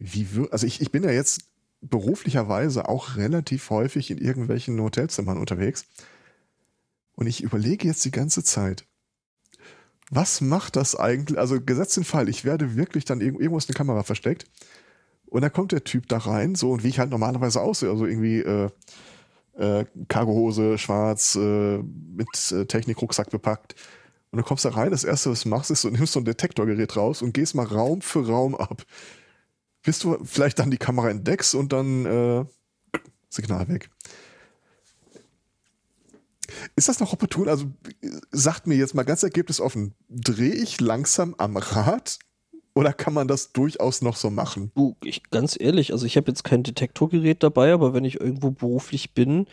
wie also ich, ich bin ja jetzt beruflicherweise auch relativ häufig in irgendwelchen Hotelzimmern unterwegs. Und ich überlege jetzt die ganze Zeit, was macht das eigentlich? Also gesetzt den Fall, ich werde wirklich dann irgendwo ist eine Kamera versteckt und dann kommt der Typ da rein, so und wie ich halt normalerweise aussehe, also irgendwie äh, äh, Cargohose, schwarz, äh, mit äh, Technikrucksack bepackt. Und du kommst da rein, das erste, was du machst, ist, du nimmst so ein Detektorgerät raus und gehst mal Raum für Raum ab. Bis du vielleicht dann die Kamera entdeckst und dann äh, Signal weg. Ist das noch opportun? Also sagt mir jetzt mal ganz ergebnisoffen, drehe ich langsam am Rad oder kann man das durchaus noch so machen? Du, ich, ganz ehrlich, also ich habe jetzt kein Detektorgerät dabei, aber wenn ich irgendwo beruflich bin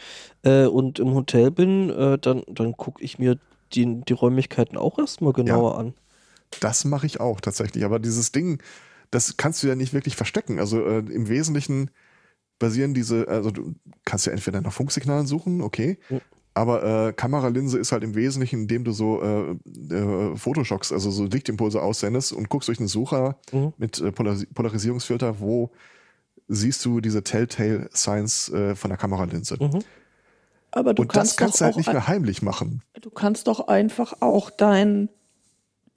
äh, und im Hotel bin, äh, dann, dann gucke ich mir die, die Räumlichkeiten auch erstmal genauer ja, an. Das mache ich auch tatsächlich. Aber dieses Ding, das kannst du ja nicht wirklich verstecken. Also äh, im Wesentlichen basieren diese, also du kannst ja entweder nach Funksignalen suchen, okay. Mhm. Aber äh, Kameralinse ist halt im Wesentlichen, indem du so äh, äh, Photoshocks, also so Lichtimpulse aussendest und guckst durch einen Sucher mhm. mit äh, Polaris Polarisierungsfilter, wo siehst du diese Telltale Signs äh, von der Kameralinse. Mhm. Aber du und kannst das kannst du halt nicht mehr heimlich machen. Du kannst doch einfach auch dein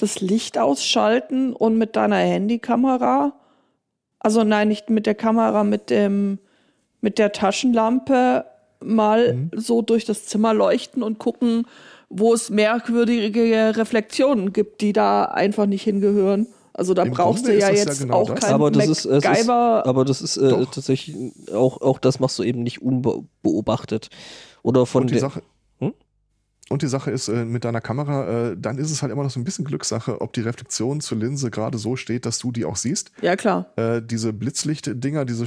das Licht ausschalten und mit deiner Handykamera, also nein, nicht mit der Kamera, mit dem mit der Taschenlampe mal mhm. so durch das Zimmer leuchten und gucken, wo es merkwürdige Reflexionen gibt, die da einfach nicht hingehören. Also da Im brauchst Grunde du ja jetzt ja genau auch keinen aber das ist, ist, aber das ist äh, tatsächlich auch, auch das machst du eben nicht unbeobachtet. Oder von Sache, hm? Und die Sache ist, äh, mit deiner Kamera, äh, dann ist es halt immer noch so ein bisschen Glückssache, ob die Reflexion zur Linse gerade so steht, dass du die auch siehst. Ja, klar. Äh, diese Blitzlicht-Dinger, diese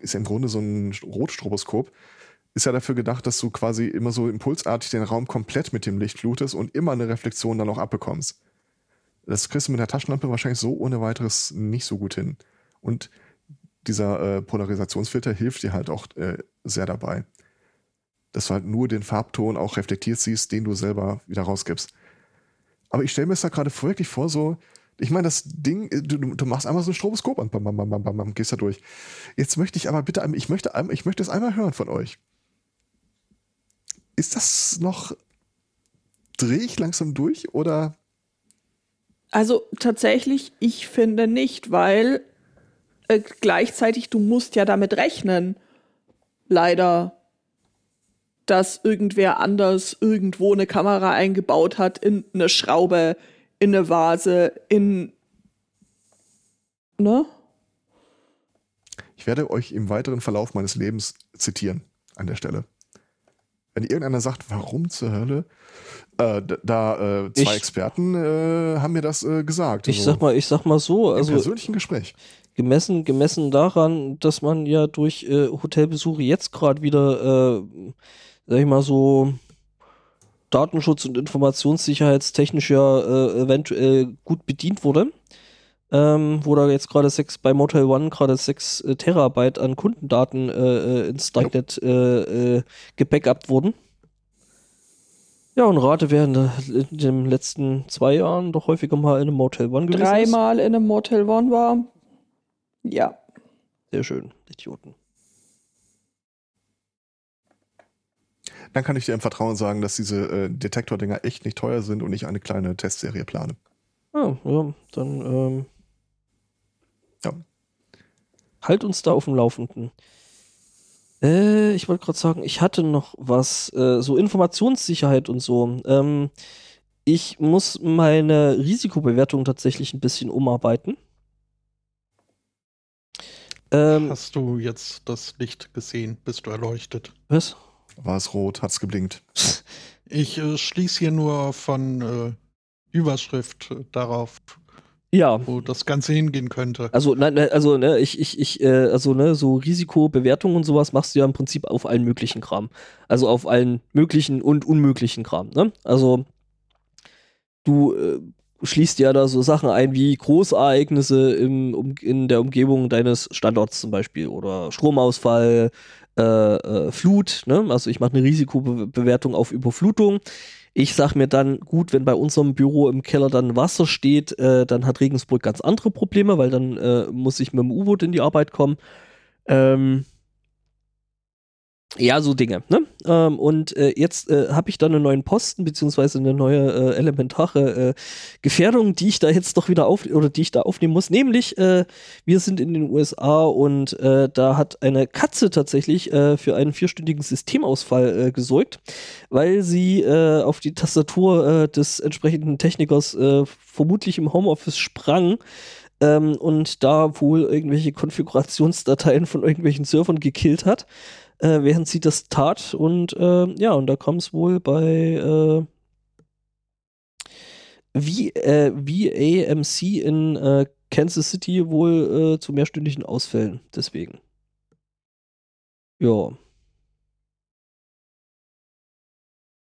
ist ja im Grunde so ein Rotstroboskop ist ja dafür gedacht, dass du quasi immer so impulsartig den Raum komplett mit dem Licht flutest und immer eine Reflexion dann auch abbekommst. Das kriegst du mit der Taschenlampe wahrscheinlich so ohne weiteres nicht so gut hin. Und dieser äh, Polarisationsfilter hilft dir halt auch äh, sehr dabei. Dass du halt nur den Farbton auch reflektiert siehst, den du selber wieder rausgibst. Aber ich stelle mir es da gerade wirklich vor, so, ich meine, das Ding, äh, du, du, machst einmal so ein Stroboskop an, bam, bam, bam, bam, bam, gehst da durch. Jetzt möchte ich aber bitte, ich möchte, ich möchte es einmal hören von euch ist das noch, drehe ich langsam durch oder? Also tatsächlich, ich finde nicht, weil äh, gleichzeitig du musst ja damit rechnen, leider, dass irgendwer anders irgendwo eine Kamera eingebaut hat, in eine Schraube, in eine Vase, in, ne? Ich werde euch im weiteren Verlauf meines Lebens zitieren an der Stelle. Wenn irgendeiner sagt, warum zur Hölle, äh, da äh, zwei Ich- Experten äh, haben mir das äh, gesagt. Ich sag mal, ich sag mal so, im also persönlichen Gespräch. gemessen, gemessen daran, dass man ja durch äh, Hotelbesuche jetzt gerade wieder, äh, sag ich mal so, Datenschutz und informationssicherheitstechnisch ja äh, eventuell gut bedient wurde. Ähm, wo da jetzt gerade sechs bei Motel One gerade sechs äh, Terabyte an Kundendaten äh, äh, ins Darknet äh, äh, gebackupt wurden. Ja, und rate, wer in, den letzten zwei Jahren doch häufiger mal in einem Motel One gewesen. Dreimal in einem Motel One war. Ja. Sehr schön, Idioten. Dann kann ich dir im Vertrauen sagen, dass diese äh, Detektordinger echt nicht teuer sind und ich eine kleine Testserie plane. Ah, ja, dann ähm, Ja. halt uns da auf dem Laufenden. Äh, ich wollte gerade sagen, ich hatte noch was, äh, so Informationssicherheit und so. Ähm, ich muss meine Risikobewertung tatsächlich ein bisschen umarbeiten. Ähm, Hast du jetzt das Licht gesehen? Bist du erleuchtet? was? War es rot, hat's geblinkt. Ich äh, schließe hier nur von äh, Überschrift äh, darauf, Ja, wo das Ganze hingehen könnte. Also, nein, nein, also, ne, ich, ich, ich, äh, also, ne, so Risikobewertung und sowas machst du ja im Prinzip auf allen möglichen Kram. Also auf allen möglichen und unmöglichen Kram, ne? Also, du äh, schließt ja da so Sachen ein wie Großereignisse im, um, in der Umgebung deines Standorts zum Beispiel oder Stromausfall, äh, äh, Flut, ne? Also ich mache eine Risikobewertung auf Überflutung. Ich sag mir dann, gut, wenn bei unserem Büro im Keller dann Wasser steht, äh, dann hat Regensburg ganz andere Probleme, weil dann äh, muss ich mit dem U-Boot in die Arbeit kommen. Ähm, ja, so Dinge. Ne? Ähm, und äh, jetzt äh, habe ich dann einen neuen Posten, beziehungsweise eine neue äh, elementare äh, Gefährdung, die ich da jetzt doch wieder auf oder die ich da aufnehmen muss. Nämlich, äh, wir sind in den USA und äh, da hat eine Katze tatsächlich für einen vierstündigen Systemausfall gesorgt, weil sie auf die Tastatur des entsprechenden Technikers vermutlich im Homeoffice sprang ähm, und da wohl irgendwelche Konfigurationsdateien von irgendwelchen Servern gekillt hat äh, während sie das tat. Und äh, ja, und da kam es wohl bei äh, v, äh, VAMC in äh, Kansas City wohl äh, zu mehrstündigen Ausfällen. Deswegen. Ja.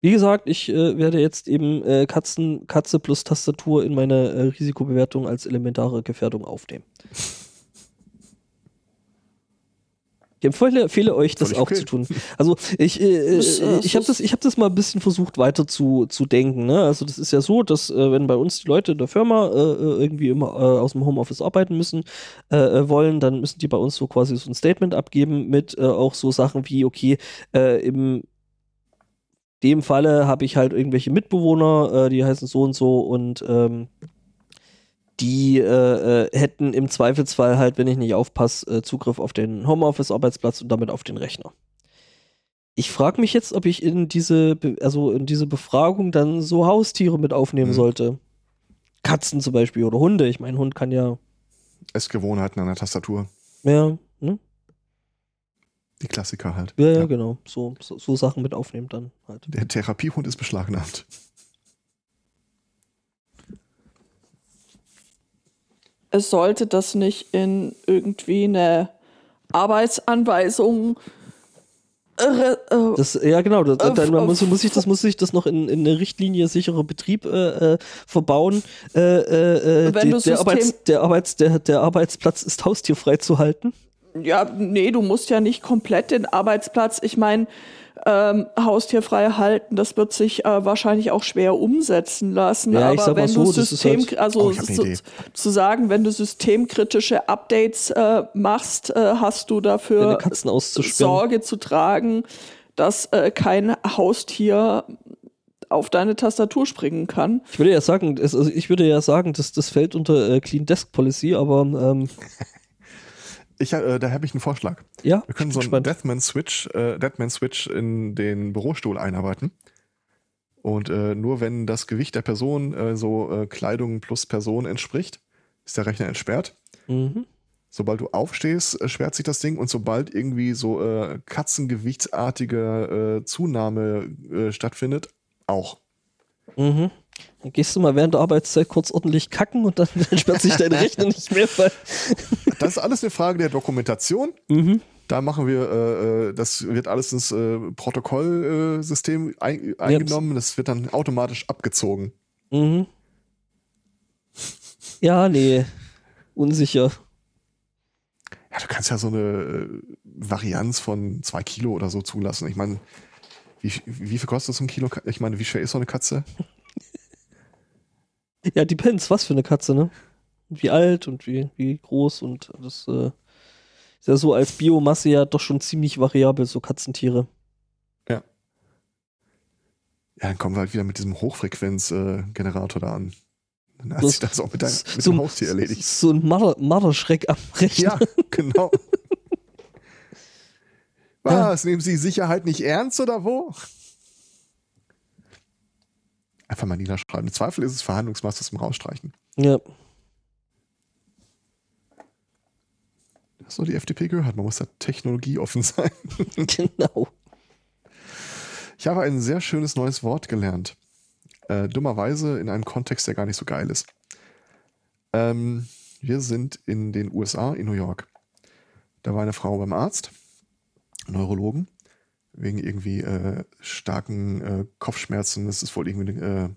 Wie gesagt, ich äh, werde jetzt eben äh, Katzen, Katze plus Tastatur in meine äh, Risikobewertung als elementare Gefährdung aufnehmen. Ich empfehle, empfehle euch, das auch okay. zu tun. Also ich, äh, Das, äh, äh, ich habe das, ich hab das mal ein bisschen versucht weiter zu, zu denken. Ne? Also das ist ja so, dass äh, wenn bei uns die Leute in der Firma äh, irgendwie immer äh, aus dem Homeoffice arbeiten müssen wollen, dann müssen die bei uns so quasi so ein Statement abgeben mit äh, auch so Sachen wie, okay, äh, im dem Falle habe ich halt irgendwelche Mitbewohner, äh, die heißen so und so und ähm, die äh, äh, hätten im Zweifelsfall halt, wenn ich nicht aufpasse, äh, Zugriff auf den Homeoffice-Arbeitsplatz und damit auf den Rechner. Ich frage mich jetzt, ob ich in diese, Be also in diese Befragung dann so Haustiere mit aufnehmen Mhm. sollte. Katzen zum Beispiel oder Hunde. Ich meine, Hund kann ja, Essgewohnheiten an der Tastatur. ja, ne? Die Klassiker halt. Ja, ja, Ja. genau. So, so, so Sachen mit aufnehmen dann halt. Der Therapiehund ist beschlagnahmt. Es sollte das nicht in irgendwie eine Arbeitsanweisung. Äh, äh, Das, ja, genau. Das, Äh, dann f- muss, muss, ich das, muss ich das noch in, in eine Richtlinie sicherer Betrieb äh, äh, verbauen. Wenn die, du der, Arbeits, der, Arbeits, der, der Arbeitsplatz ist haustierfrei zu halten. ja, nee, du musst ja nicht komplett den Arbeitsplatz. Ich meine, ähm, haustierfrei halten, das wird sich äh, wahrscheinlich auch schwer umsetzen lassen. Ja, ich aber wenn so, du ist System, halt- also Oh, so, zu sagen, wenn du systemkritische Updates äh, machst, äh, hast du dafür. Sorge zu tragen, dass äh, kein Haustier auf deine Tastatur springen kann. Ich würde ja sagen, es, also ich würde ja sagen, dass das fällt unter äh, Clean Desk Policy, aber ähm, Ich, äh, da habe ich einen Vorschlag. ja, Wir können so einen. Deathman Switch, äh, Deadman Switch in den Bürostuhl einarbeiten. Und äh, nur wenn das Gewicht der Person äh, so äh, Kleidung plus Person entspricht, ist der Rechner entsperrt. Mhm. Sobald du aufstehst, äh, schwert sich das Ding und sobald irgendwie so katzengewichtsartige Zunahme stattfindet, auch. Mhm. Dann gehst du mal während der Arbeitszeit kurz ordentlich kacken und dann, dann sperrt sich dein Rechner nicht mehr. Das ist alles eine Frage der Dokumentation. mhm. Da machen wir, äh, äh, das wird alles ins äh, Protokollsystem ein, eingenommen. Das wird dann automatisch abgezogen. Mhm. Ja, nee. Unsicher. Ja, du kannst ja so eine äh, Varianz von zwei Kilo oder so zulassen. Ich meine, wie, wie viel kostet so ein Kilo? Ich meine, wie schwer ist so eine Katze? Ja, depends, was für eine Katze, ne? Wie alt und wie, wie groß und das äh, ist ja so als Biomasse ja doch schon ziemlich variabel, so Katzentiere. Ja, dann kommen wir halt wieder mit diesem Hochfrequenz-Generator da an. Dann hat So- sich das auch mit, dein, mit so, dem Haustier erledigt. So ein Marder- Marderschreck am Rechner. Ja, genau. Was? Nehmen Sie Sicherheit nicht ernst oder wo? Einfach mal niederschreiben. Im Zweifel ist es Verhandlungsmaß zum Rausstreichen. Ja. Das hat nur die FDP gehört. Man muss da technologieoffen sein. genau. Ich habe ein sehr schönes neues Wort gelernt. Äh, dummerweise in einem Kontext, der gar nicht so geil ist. Ähm, wir sind in den USA, in New York. Da war eine Frau beim Arzt, Neurologen, wegen irgendwie äh, starken äh, Kopfschmerzen. Das ist wohl irgendwie eine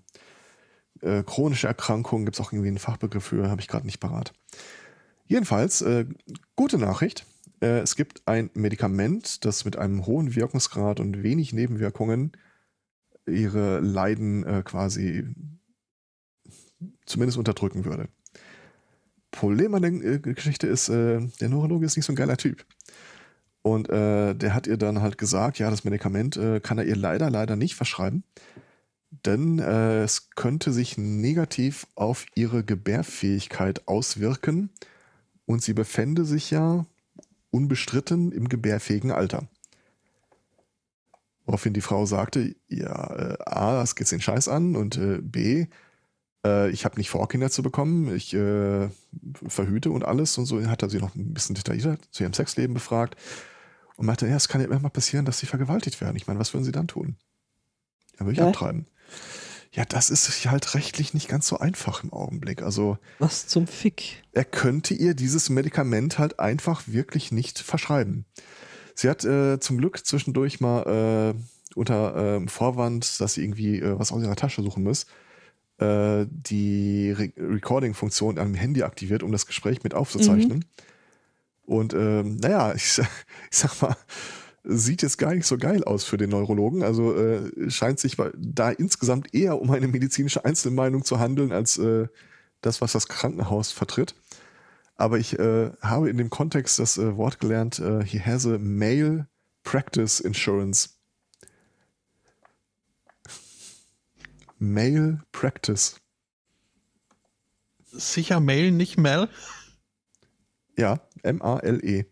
äh, äh, chronische Erkrankung. Gibt es auch irgendwie einen Fachbegriff für, habe ich gerade nicht parat. Jedenfalls, äh, gute Nachricht. Äh, es gibt ein Medikament, das mit einem hohen Wirkungsgrad und wenig Nebenwirkungen ihre Leiden quasi zumindest unterdrücken würde. Problem an der Geschichte ist, der Neurologe ist nicht so ein geiler Typ. Und äh, der hat ihr dann halt gesagt, ja, das Medikament äh, kann er ihr leider, leider nicht verschreiben, denn äh, es könnte sich negativ auf ihre Gebärfähigkeit auswirken und sie befände sich ja unbestritten im gebärfähigen Alter. Woraufhin die Frau sagte, ja, äh, A, es geht den Scheiß an und äh, B, äh, ich habe nicht vor, Kinder zu bekommen, ich äh, verhüte und alles und so. Hat er sie noch ein bisschen detaillierter zu ihrem Sexleben befragt und meinte, ja, es kann ja immer mal passieren, dass sie vergewaltigt werden. Ich meine, was würden sie dann tun? Ja, würde ich Ja. abtreiben. Ja, das ist halt rechtlich nicht ganz so einfach im Augenblick. Also Was zum Fick? er könnte ihr dieses Medikament halt einfach wirklich nicht verschreiben. Sie hat äh, zum Glück zwischendurch mal äh, unter ähm, Vorwand, dass sie irgendwie äh, was aus ihrer Tasche suchen muss, äh, die Re Recording-Funktion am Handy aktiviert, um das Gespräch mit aufzuzeichnen. Und ähm, naja, ich, ich sag mal, sieht jetzt gar nicht so geil aus für den Neurologen. Also äh, scheint sich da insgesamt eher um eine medizinische Einzelmeinung zu handeln, als äh, das, was das Krankenhaus vertritt. Aber ich äh, habe in dem Kontext das äh, Wort gelernt, äh, he has a male practice insurance. Male practice. Sicher Mail, nicht Mel? Ja, M-A-L-E.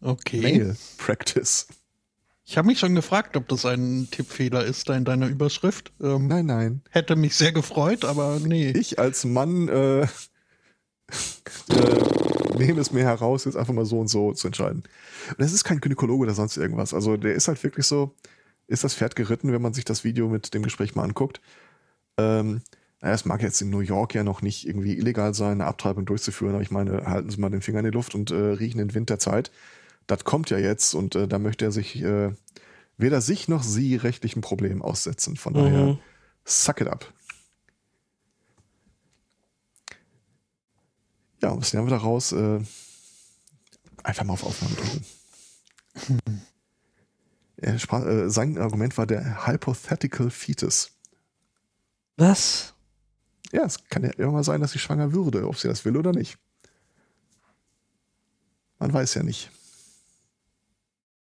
Okay. Male practice. Ich habe mich schon gefragt, ob das ein Tippfehler ist da in deiner Überschrift. Ähm, Nein, nein. hätte mich sehr gefreut, aber nee. Ich als Mann äh, äh, nehme es mir heraus, jetzt einfach mal so und so zu entscheiden. Und das ist kein Gynäkologe oder sonst irgendwas. Also der ist halt wirklich so, ist das Pferd geritten, wenn man sich das Video mit dem Gespräch mal anguckt. Ähm, es mag jetzt in New York ja noch nicht irgendwie illegal sein, eine Abtreibung durchzuführen, aber ich meine, halten Sie mal den Finger in die Luft und äh, riechen den Wind der Zeit. Das kommt ja jetzt und äh, da möchte er sich äh, weder sich noch sie rechtlichen Problemen aussetzen. Von daher, Mhm. suck it up. Ja, was lernen wir daraus? Äh, einfach mal auf Aufnahme drücken. Er sprach, äh, sein Argument war der Hypothetical Fetus. Was? Ja, es kann ja immer mal sein, dass sie schwanger würde, ob sie das will oder nicht. Man weiß ja nicht.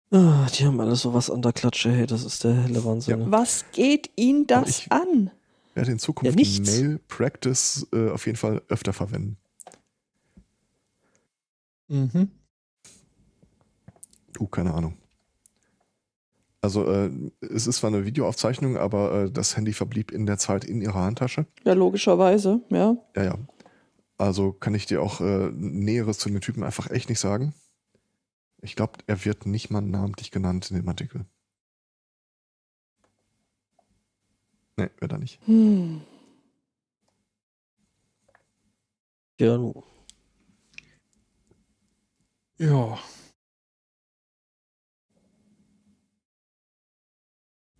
Ah, die haben alle sowas an der Klatsche, hey, das ist der helle Wahnsinn. Was geht ihn das ich- an? Werde in Zukunft Ja. Mail Practice äh, auf jeden Fall öfter verwenden. Mhm. Du, keine Ahnung. Also, äh, es ist zwar eine Videoaufzeichnung, aber äh, das Handy verblieb in der Zeit in ihrer Handtasche. Ja, logischerweise, ja. Ja, ja. Also kann ich dir auch äh, Näheres zu den Typen einfach echt nicht sagen. Ich glaube, er wird nicht mal namentlich genannt in dem Artikel. Nee, wird er nicht. Hm. Ja. Ja.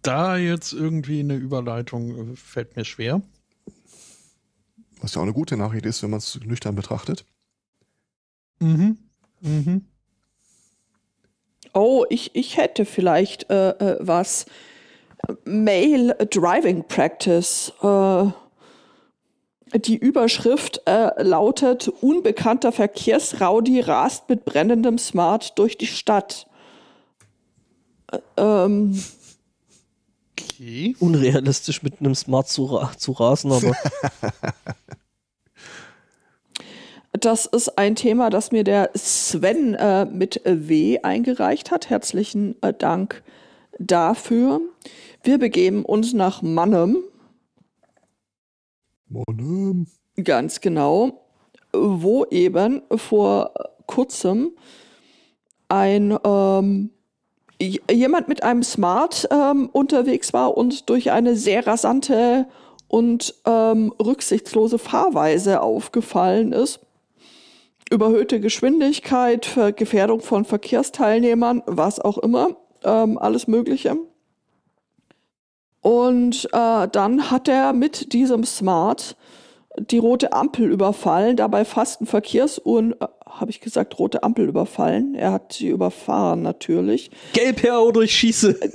Da jetzt irgendwie eine Überleitung äh, fällt mir schwer. Was ja auch eine gute Nachricht ist, wenn man es nüchtern betrachtet. Mhm. Mhm. Oh, ich, ich hätte vielleicht äh, äh, was. Male Driving Practice. Äh, die Überschrift äh, lautet: Unbekannter Verkehrsraudi rast mit brennendem Smart durch die Stadt. Ähm, Okay. Unrealistisch mit einem Smart zu, ra zu rasen, aber Das ist ein Thema, das mir der Sven äh, mit W eingereicht hat. Herzlichen äh, Dank dafür. Wir begeben uns nach Mannem, Monem. ganz genau, wo eben vor kurzem ein ähm, jemand mit einem Smart ähm, unterwegs war und durch eine sehr rasante und ähm, rücksichtslose Fahrweise aufgefallen ist. Überhöhte Geschwindigkeit, Gefährdung von Verkehrsteilnehmern, was auch immer, ähm, alles Mögliche. Und äh, dann hat er mit diesem Smart die rote Ampel überfallen, dabei fast ein Verkehrsuhren, äh, habe ich gesagt, rote Ampel überfallen. Er hat sie überfahren natürlich. gelb her oder ich schieße.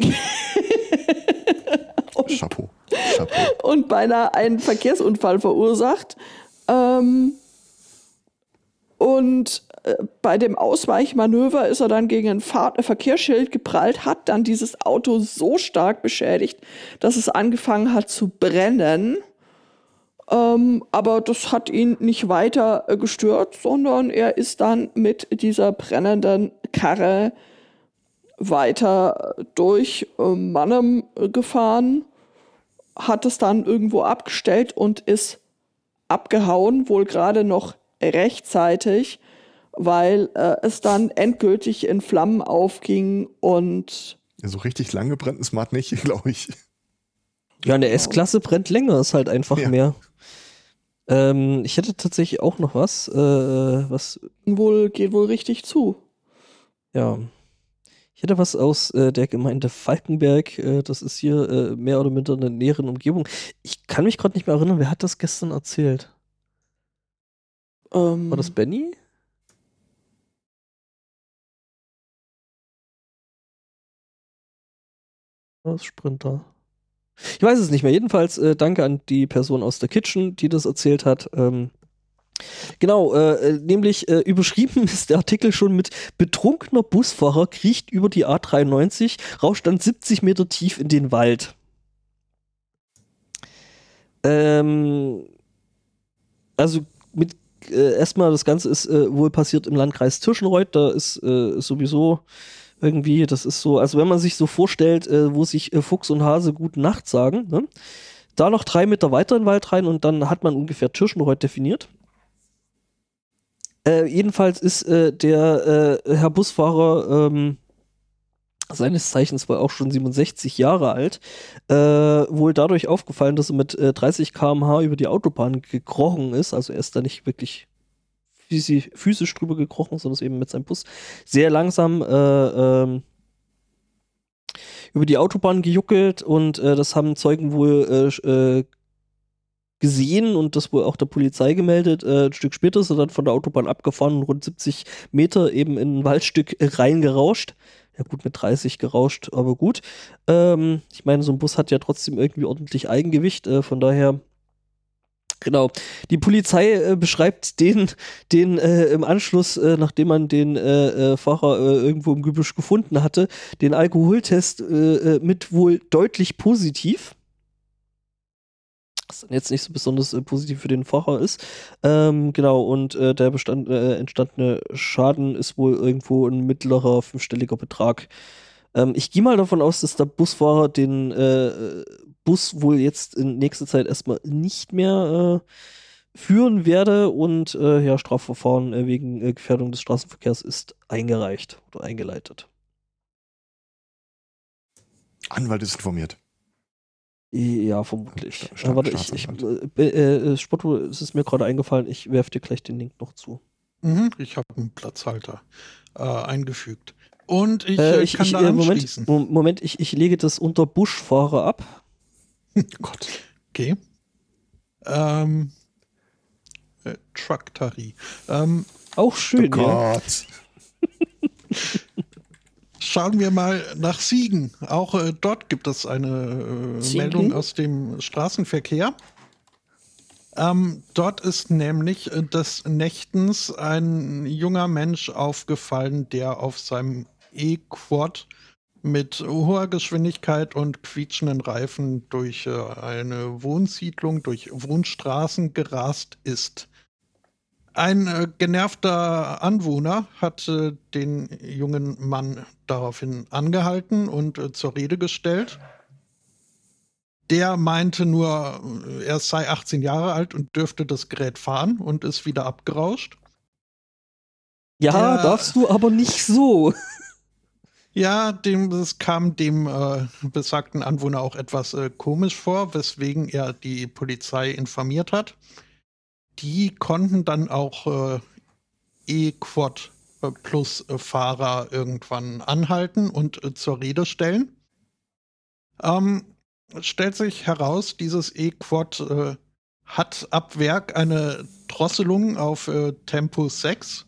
Chapeau. Chapeau. und beinahe einen Verkehrsunfall verursacht. Ähm, und äh, bei dem Ausweichmanöver ist er dann gegen ein Fahr Verkehrsschild geprallt, hat dann dieses Auto so stark beschädigt, dass es angefangen hat zu brennen. Ähm, aber das hat ihn nicht weiter äh, gestört, sondern er ist dann mit dieser brennenden Karre weiter durch äh, Mannem äh, gefahren hat es dann irgendwo abgestellt und ist abgehauen, wohl gerade noch rechtzeitig, weil äh, es dann endgültig in Flammen aufging und Ja, so richtig lange brennt ein Smart nicht, glaube ich. Ja, eine S-Klasse brennt länger, ist halt einfach Ja. mehr. Ähm, ich hätte tatsächlich auch noch was, äh, was, wohl geht wohl richtig zu. ja. Ich hätte was aus äh, der Gemeinde Falkenberg. Äh, das ist hier äh, mehr oder minder in der näheren Umgebung. Ich kann mich gerade nicht mehr erinnern, wer hat das gestern erzählt? Ähm, War das Benny? Das Sprinter? Ich weiß es nicht mehr. Jedenfalls äh, danke an die Person aus der Kitchen, die das erzählt hat. Ähm, genau, äh, äh, nämlich äh, überschrieben ist der Artikel schon mit betrunkener Busfahrer kriecht über die A93, rauscht dann 70 Meter tief in den Wald. Ähm, also mit äh, erstmal das Ganze ist äh, wohl passiert im Landkreis Tirschenreuth. Da ist sowieso irgendwie, das ist so, also wenn man sich so vorstellt, äh, wo sich äh, Fuchs und Hase gute Nacht sagen, ne? da noch drei Meter weiter in den Wald rein und dann hat man ungefähr Tirschenreuth definiert. Äh, jedenfalls ist äh, der äh, Herr Busfahrer ähm, seines Zeichens wohl auch schon 67 Jahre alt, äh, wohl dadurch aufgefallen, dass er mit äh, 30 km/h über die Autobahn gekrochen ist. Also er ist da nicht wirklich physi physisch drüber gekrochen, sondern ist eben mit seinem Bus sehr langsam äh, ähm, über die Autobahn gejuckelt und äh, das haben Zeugen wohl äh, äh, gesehen und das wohl auch der Polizei gemeldet. Äh, ein Stück später ist er dann von der Autobahn abgefahren und rund 70 Meter eben in ein Waldstück reingerauscht. Ja gut, mit 30 gerauscht, aber gut. Ähm, ich meine, so ein Bus hat ja trotzdem irgendwie ordentlich Eigengewicht, äh, von daher Genau. Die Polizei äh, beschreibt den, den äh, im Anschluss, äh, nachdem man den äh, äh, Fahrer äh, irgendwo im Gebüsch gefunden hatte, den Alkoholtest mit wohl deutlich positiv. Was dann jetzt nicht so besonders positiv für den Fahrer ist. Ähm, genau, und der bestand, entstandene Schaden ist wohl irgendwo ein mittlerer fünfstelliger Betrag. Ähm, ich gehe mal davon aus, dass der Busfahrer den äh, äh, Bus wohl jetzt in nächster Zeit erstmal nicht mehr führen werde und äh, ja, Strafverfahren äh, wegen äh, Gefährdung des Straßenverkehrs ist eingereicht oder eingeleitet. Anwalt ist informiert. Ja, vermutlich. Sta- Äh, warte, ich, ich, äh, äh, Spotto, es ist mir gerade eingefallen, ich werfe dir gleich den Link noch zu. Mhm, ich habe einen Platzhalter äh, eingefügt. Und ich, Äh, äh, ich, kann ich, da äh, Moment, Moment ich, ich lege das unter Buschfahrer ab. Gott. Okay. Ähm, äh, Truck-Tari. Ähm, Auch schön, oh ja. Gott. Schauen wir mal nach Siegen. Auch äh, dort gibt es eine äh? Meldung aus dem Straßenverkehr. Ähm, dort ist nämlich äh, des Nächtens ein junger Mensch aufgefallen, der auf seinem E-Quad mit hoher Geschwindigkeit und quietschenden Reifen durch äh, eine Wohnsiedlung, durch Wohnstraßen gerast ist. Ein äh, genervter Anwohner hat äh, den jungen Mann daraufhin angehalten und äh, zur Rede gestellt. Der meinte nur, äh, er sei 18 Jahre alt und dürfte das Gerät fahren und ist wieder abgerauscht. Ja, darfst du aber nicht so. Ja, dem, das kam dem äh, besagten Anwohner auch etwas äh, komisch vor, weswegen er die Polizei informiert hat. Die konnten dann auch äh, E-Quad äh, Plus äh, Fahrer irgendwann anhalten und äh, zur Rede stellen. Ähm, stellt sich heraus, dieses E-Quad hat ab Werk eine Drosselung auf Tempo 6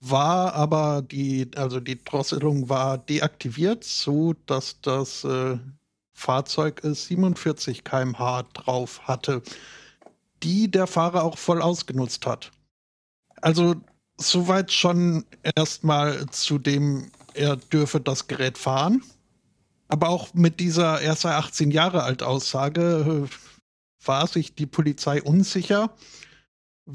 war aber die, also die Drosselung war deaktiviert, so dass das äh, Fahrzeug äh, 47 km/h drauf hatte, die der Fahrer auch voll ausgenutzt hat. Also soweit schon erstmal zu dem, er dürfe das Gerät fahren. Aber auch mit dieser er sei 18 Jahre alt Aussage äh, war sich die Polizei unsicher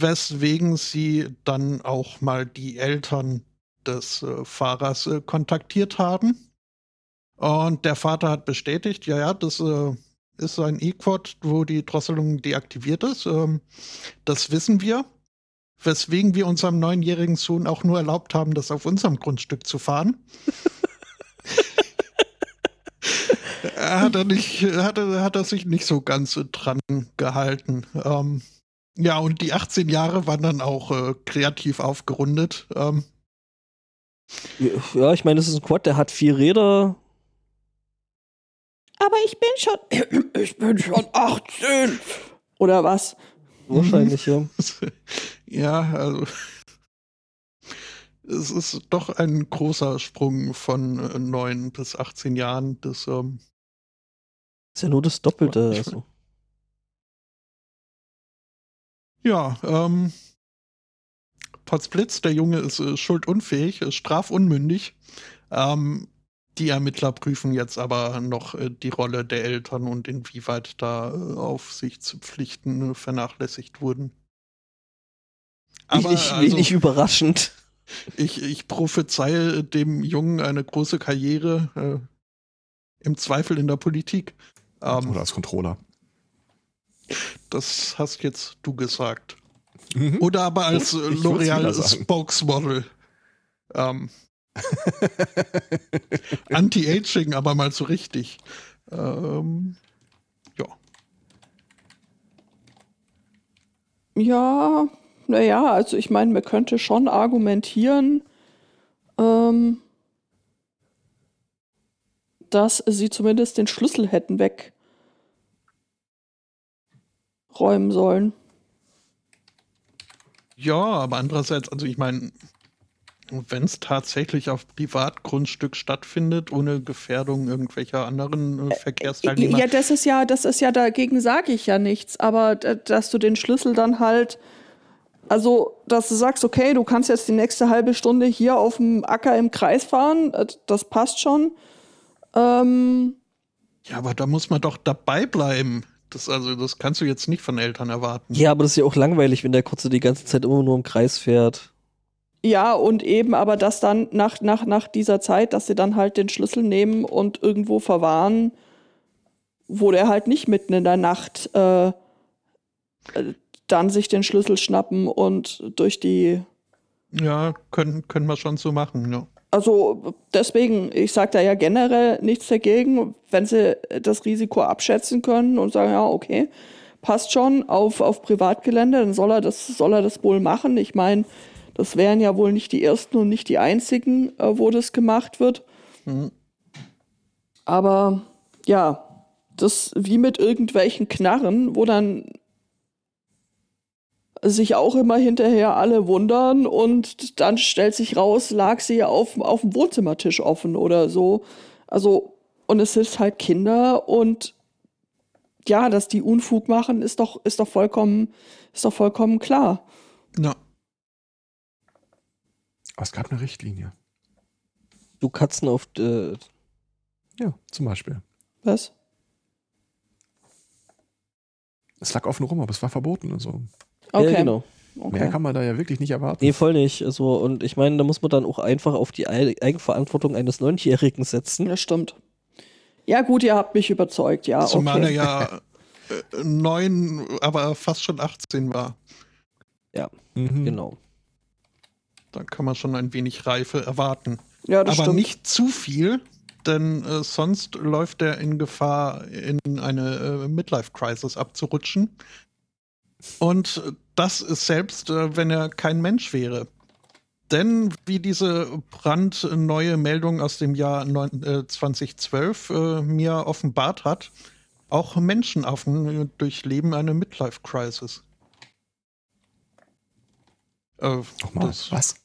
weswegen sie dann auch mal die Eltern des äh, Fahrers äh, kontaktiert haben. Und der Vater hat bestätigt, ja, ja, das äh, ist ein E-Quad, wo die Drosselung deaktiviert ist. Ähm, das wissen wir. Weswegen wir unserem neunjährigen Sohn auch nur erlaubt haben, das auf unserem Grundstück zu fahren. hat er nicht, hat er, hat er sich nicht so ganz dran gehalten. Ähm, ja, und die 18 Jahre waren dann auch äh, kreativ aufgerundet. Ähm, Ja, ich meine, es ist ein Quad, der hat vier Räder. Aber ich bin schon, ich bin schon 18. Oder was? Wahrscheinlich, ja. ja, also es ist doch ein großer Sprung von äh, 9 bis 18 Jahren. Das, ähm, Ist ja nur das Doppelte. Ich- Also. Ja, ähm, Potzblitz, der Junge ist äh, schuldunfähig, ist strafunmündig. Ähm, die Ermittler prüfen jetzt aber noch äh, die Rolle der Eltern und inwieweit da äh, Aufsichtspflichten äh, vernachlässigt wurden. Wenig, also- wenig überraschend. Ich, ich prophezeie dem Jungen eine große Karriere, äh, im Zweifel in der Politik. Ähm, Oder als Controller. Das hast jetzt du gesagt. Mhm. Oder aber als äh, L'Oreal. Spokesmodel. Ähm, Anti-Aging, aber mal so richtig. Ähm, ja. Ja, naja, also ich meine, man könnte schon argumentieren, ähm, dass sie zumindest den Schlüssel hätten wegräumen sollen. Ja, aber andererseits, also ich meine, wenn es tatsächlich auf Privatgrundstück stattfindet, ohne Gefährdung irgendwelcher anderen äh, Verkehrsteilnehmer. Ja, das ist ja, das ist ja, dagegen sage ich ja nichts, aber d- dass du den Schlüssel dann halt, also, dass du sagst, okay, du kannst jetzt die nächste halbe Stunde hier auf dem Acker im Kreis fahren, äh, das passt schon. Ähm, Ja, aber da muss man doch dabei bleiben. Das, also, das kannst du jetzt nicht von Eltern erwarten. Ja, aber das ist ja auch langweilig, wenn der Kurze die ganze Zeit immer nur im Kreis fährt. ja, und eben aber dass dann nach, nach, nach dieser Zeit, dass sie dann halt den Schlüssel nehmen und irgendwo verwahren, wo der halt nicht mitten in der Nacht äh, äh, dann sich den Schlüssel schnappen und durch die. Ja, können, können wir schon so machen, ja. Also deswegen, ich sage da ja generell nichts dagegen, wenn sie das Risiko abschätzen können und sagen, ja, okay, passt schon auf, auf Privatgelände, dann soll er das, soll er das wohl machen. Ich meine, das wären ja wohl nicht die ersten und nicht die einzigen, äh, wo das gemacht wird. Mhm. Aber ja, das wie mit irgendwelchen Knarren, wo dann sich auch immer hinterher alle wundern und dann stellt sich raus, lag sie auf, auf dem Wohnzimmertisch offen oder so. Also, und es sind halt Kinder und ja, dass die Unfug machen, ist doch, ist doch vollkommen, ist doch vollkommen klar. Ja. Aber es gab eine Richtlinie. Du Katzen auf. Äh, Ja, zum Beispiel. Was? Es lag offen rum, aber es war verboten und so. Okay. Ja, genau. Mehr okay. kann man da ja wirklich nicht erwarten. Nee, voll nicht. Also, und ich meine, da muss man dann auch einfach auf die Ei- Eigenverantwortung eines Neunjährigen setzen. Das stimmt. Ja, gut, ihr habt mich überzeugt, ja. Zumal er Okay. ja äh, neun, aber fast schon 18 war. Mhm. Genau. Da kann man schon ein wenig Reife erwarten. Ja, das aber stimmt. nicht zu viel, denn äh, sonst läuft er in Gefahr, in eine äh, Midlife-Crisis abzurutschen. Und äh, das ist selbst, äh, wenn er kein Mensch wäre. Denn wie diese brandneue Meldung aus dem Jahr neun, äh, 2012 äh, mir offenbart hat, auch Menschenaffen äh, durchleben eine Midlife-Crisis. Äh, Nochmal. Was?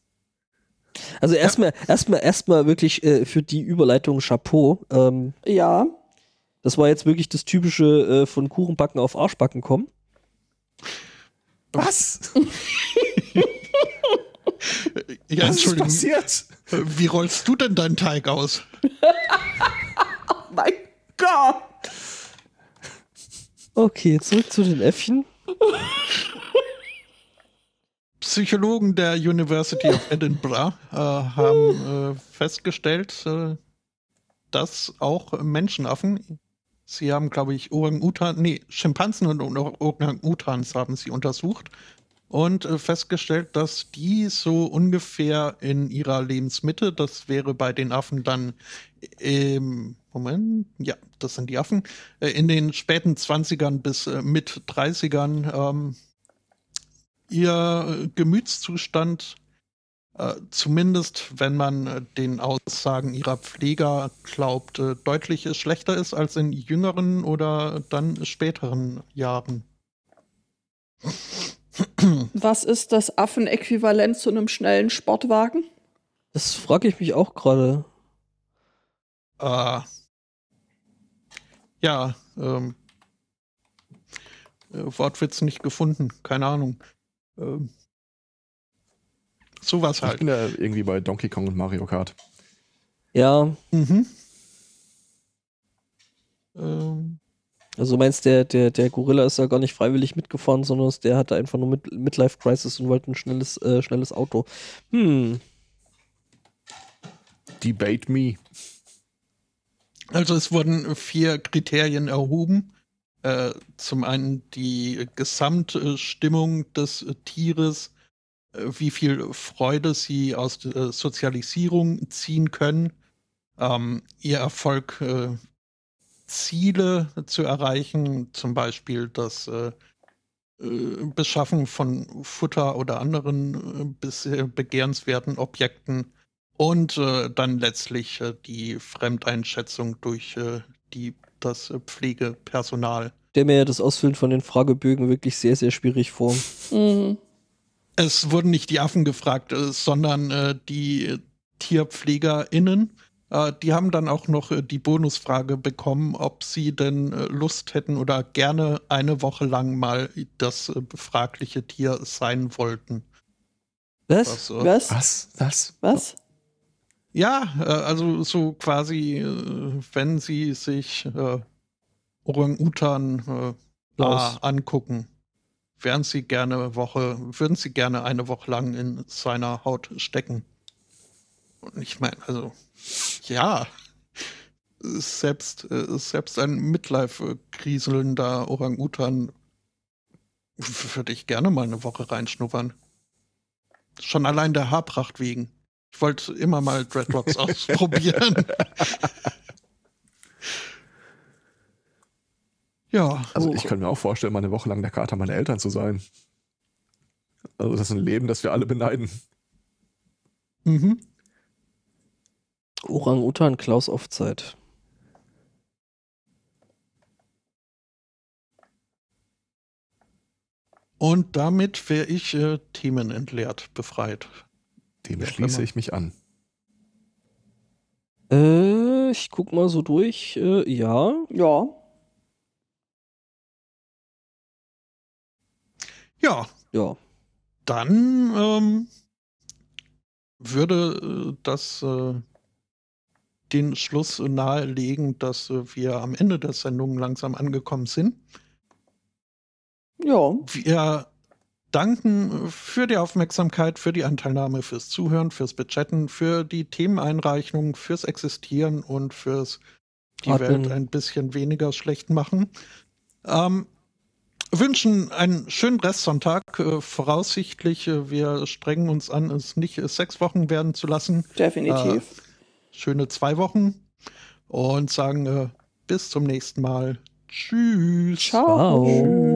Also erstmal, erstmal, erstmal wirklich äh, für die Überleitung Chapeau. Ähm, Ja, das war jetzt wirklich das typische äh, von Kuchenbacken auf Arschbacken kommen. Was? ja, Was ist Entschuldigung, passiert? wie rollst du denn deinen Teig aus? mein Gott. Okay, zurück zu den Äffchen. Psychologen der University of Edinburgh äh, haben äh, festgestellt, äh, dass auch Menschenaffen, sie haben, glaube ich, Orang-Utan, nee, Schimpansen und Orang-Utans haben sie untersucht und äh, festgestellt, dass die so ungefähr in ihrer Lebensmitte, das wäre bei den Affen dann im Moment, ja, das sind die Affen, äh, in den späten 20ern bis äh, mit 30ern ähm, ihr äh, Gemütszustand, äh, zumindest wenn man äh, den Aussagen ihrer Pfleger glaubt, äh, deutlich schlechter ist als in jüngeren oder dann späteren Jahren. Was ist das Affenäquivalent zu einem schnellen Sportwagen? Das frage ich mich auch gerade. Äh, ja, ähm, äh, Wortwitz nicht gefunden, keine Ahnung. Ähm, sowas Ich halt. bin da irgendwie bei Donkey Kong und Mario Kart. Ja, Mhm. Ähm, also du meinst, der, der, der Gorilla ist ja gar nicht freiwillig mitgefahren, sondern der hatte einfach nur mit, Midlife Crisis und wollte ein schnelles, äh, schnelles Auto. Hm, Debate me. Also es wurden vier Kriterien erhoben. Äh, zum einen die Gesamtstimmung des Tieres, äh, wie viel Freude sie aus der Sozialisierung ziehen können, ähm, ihr Erfolg, äh, Ziele zu erreichen, zum Beispiel das äh, äh, Beschaffen von Futter oder anderen äh, bisher begehrenswerten Objekten und äh, dann letztlich äh, die Fremdeinschätzung durch äh, die, das äh, Pflegepersonal. der mir ja das Ausfüllen von den Fragebögen wirklich sehr, sehr schwierig vor. Mhm. Es wurden nicht die Affen gefragt, äh, sondern äh, die TierpflegerInnen. Äh, die haben dann auch noch äh, die Bonusfrage bekommen, ob sie denn äh, Lust hätten oder gerne eine Woche lang mal das äh, befragliche Tier sein wollten. Was? Was, äh, Was? Was? Das? Was? Ja, äh, also so quasi, äh, wenn sie sich äh, Orang-Utan äh, angucken, wären sie gerne Woche, würden sie gerne eine Woche lang in seiner Haut stecken. Und ich meine, also ja, selbst, äh, selbst ein Midlife-kriselnder Orang-Utan Würde ich gerne mal eine Woche reinschnuppern. Schon allein der Haarpracht wegen. Ich wollte immer mal Dreadlocks ausprobieren. Ja. Also Oh. ich kann mir auch vorstellen, mal eine Woche lang der Kater meiner Eltern zu sein. Also das ist ein Leben, das wir alle beneiden. Mhm. Orang-Utan Klaus auf Zeit. Und damit wäre ich äh, themenentleert, befreit. Dem Ja, schließe ich mich an. Äh, ich guck mal so durch. Äh, ja. Ja. Ja, Ja. dann ähm, würde äh, das äh, den Schluss nahelegen, dass äh, wir am Ende der Sendung langsam angekommen sind. Ja. Wir danken für die Aufmerksamkeit, für die Anteilnahme, fürs Zuhören, fürs Bechatten, für die Themeneinreichung, fürs Existieren und fürs die Atmen. Welt ein bisschen weniger schlecht machen. Ähm, wünschen einen schönen Restsonntag. Äh, voraussichtlich, äh, wir strengen uns an, es nicht äh, sechs Wochen werden zu lassen. Definitiv. Schöne zwei Wochen. Und sagen äh, bis zum nächsten Mal. Tschüss. Ciao. Ciao.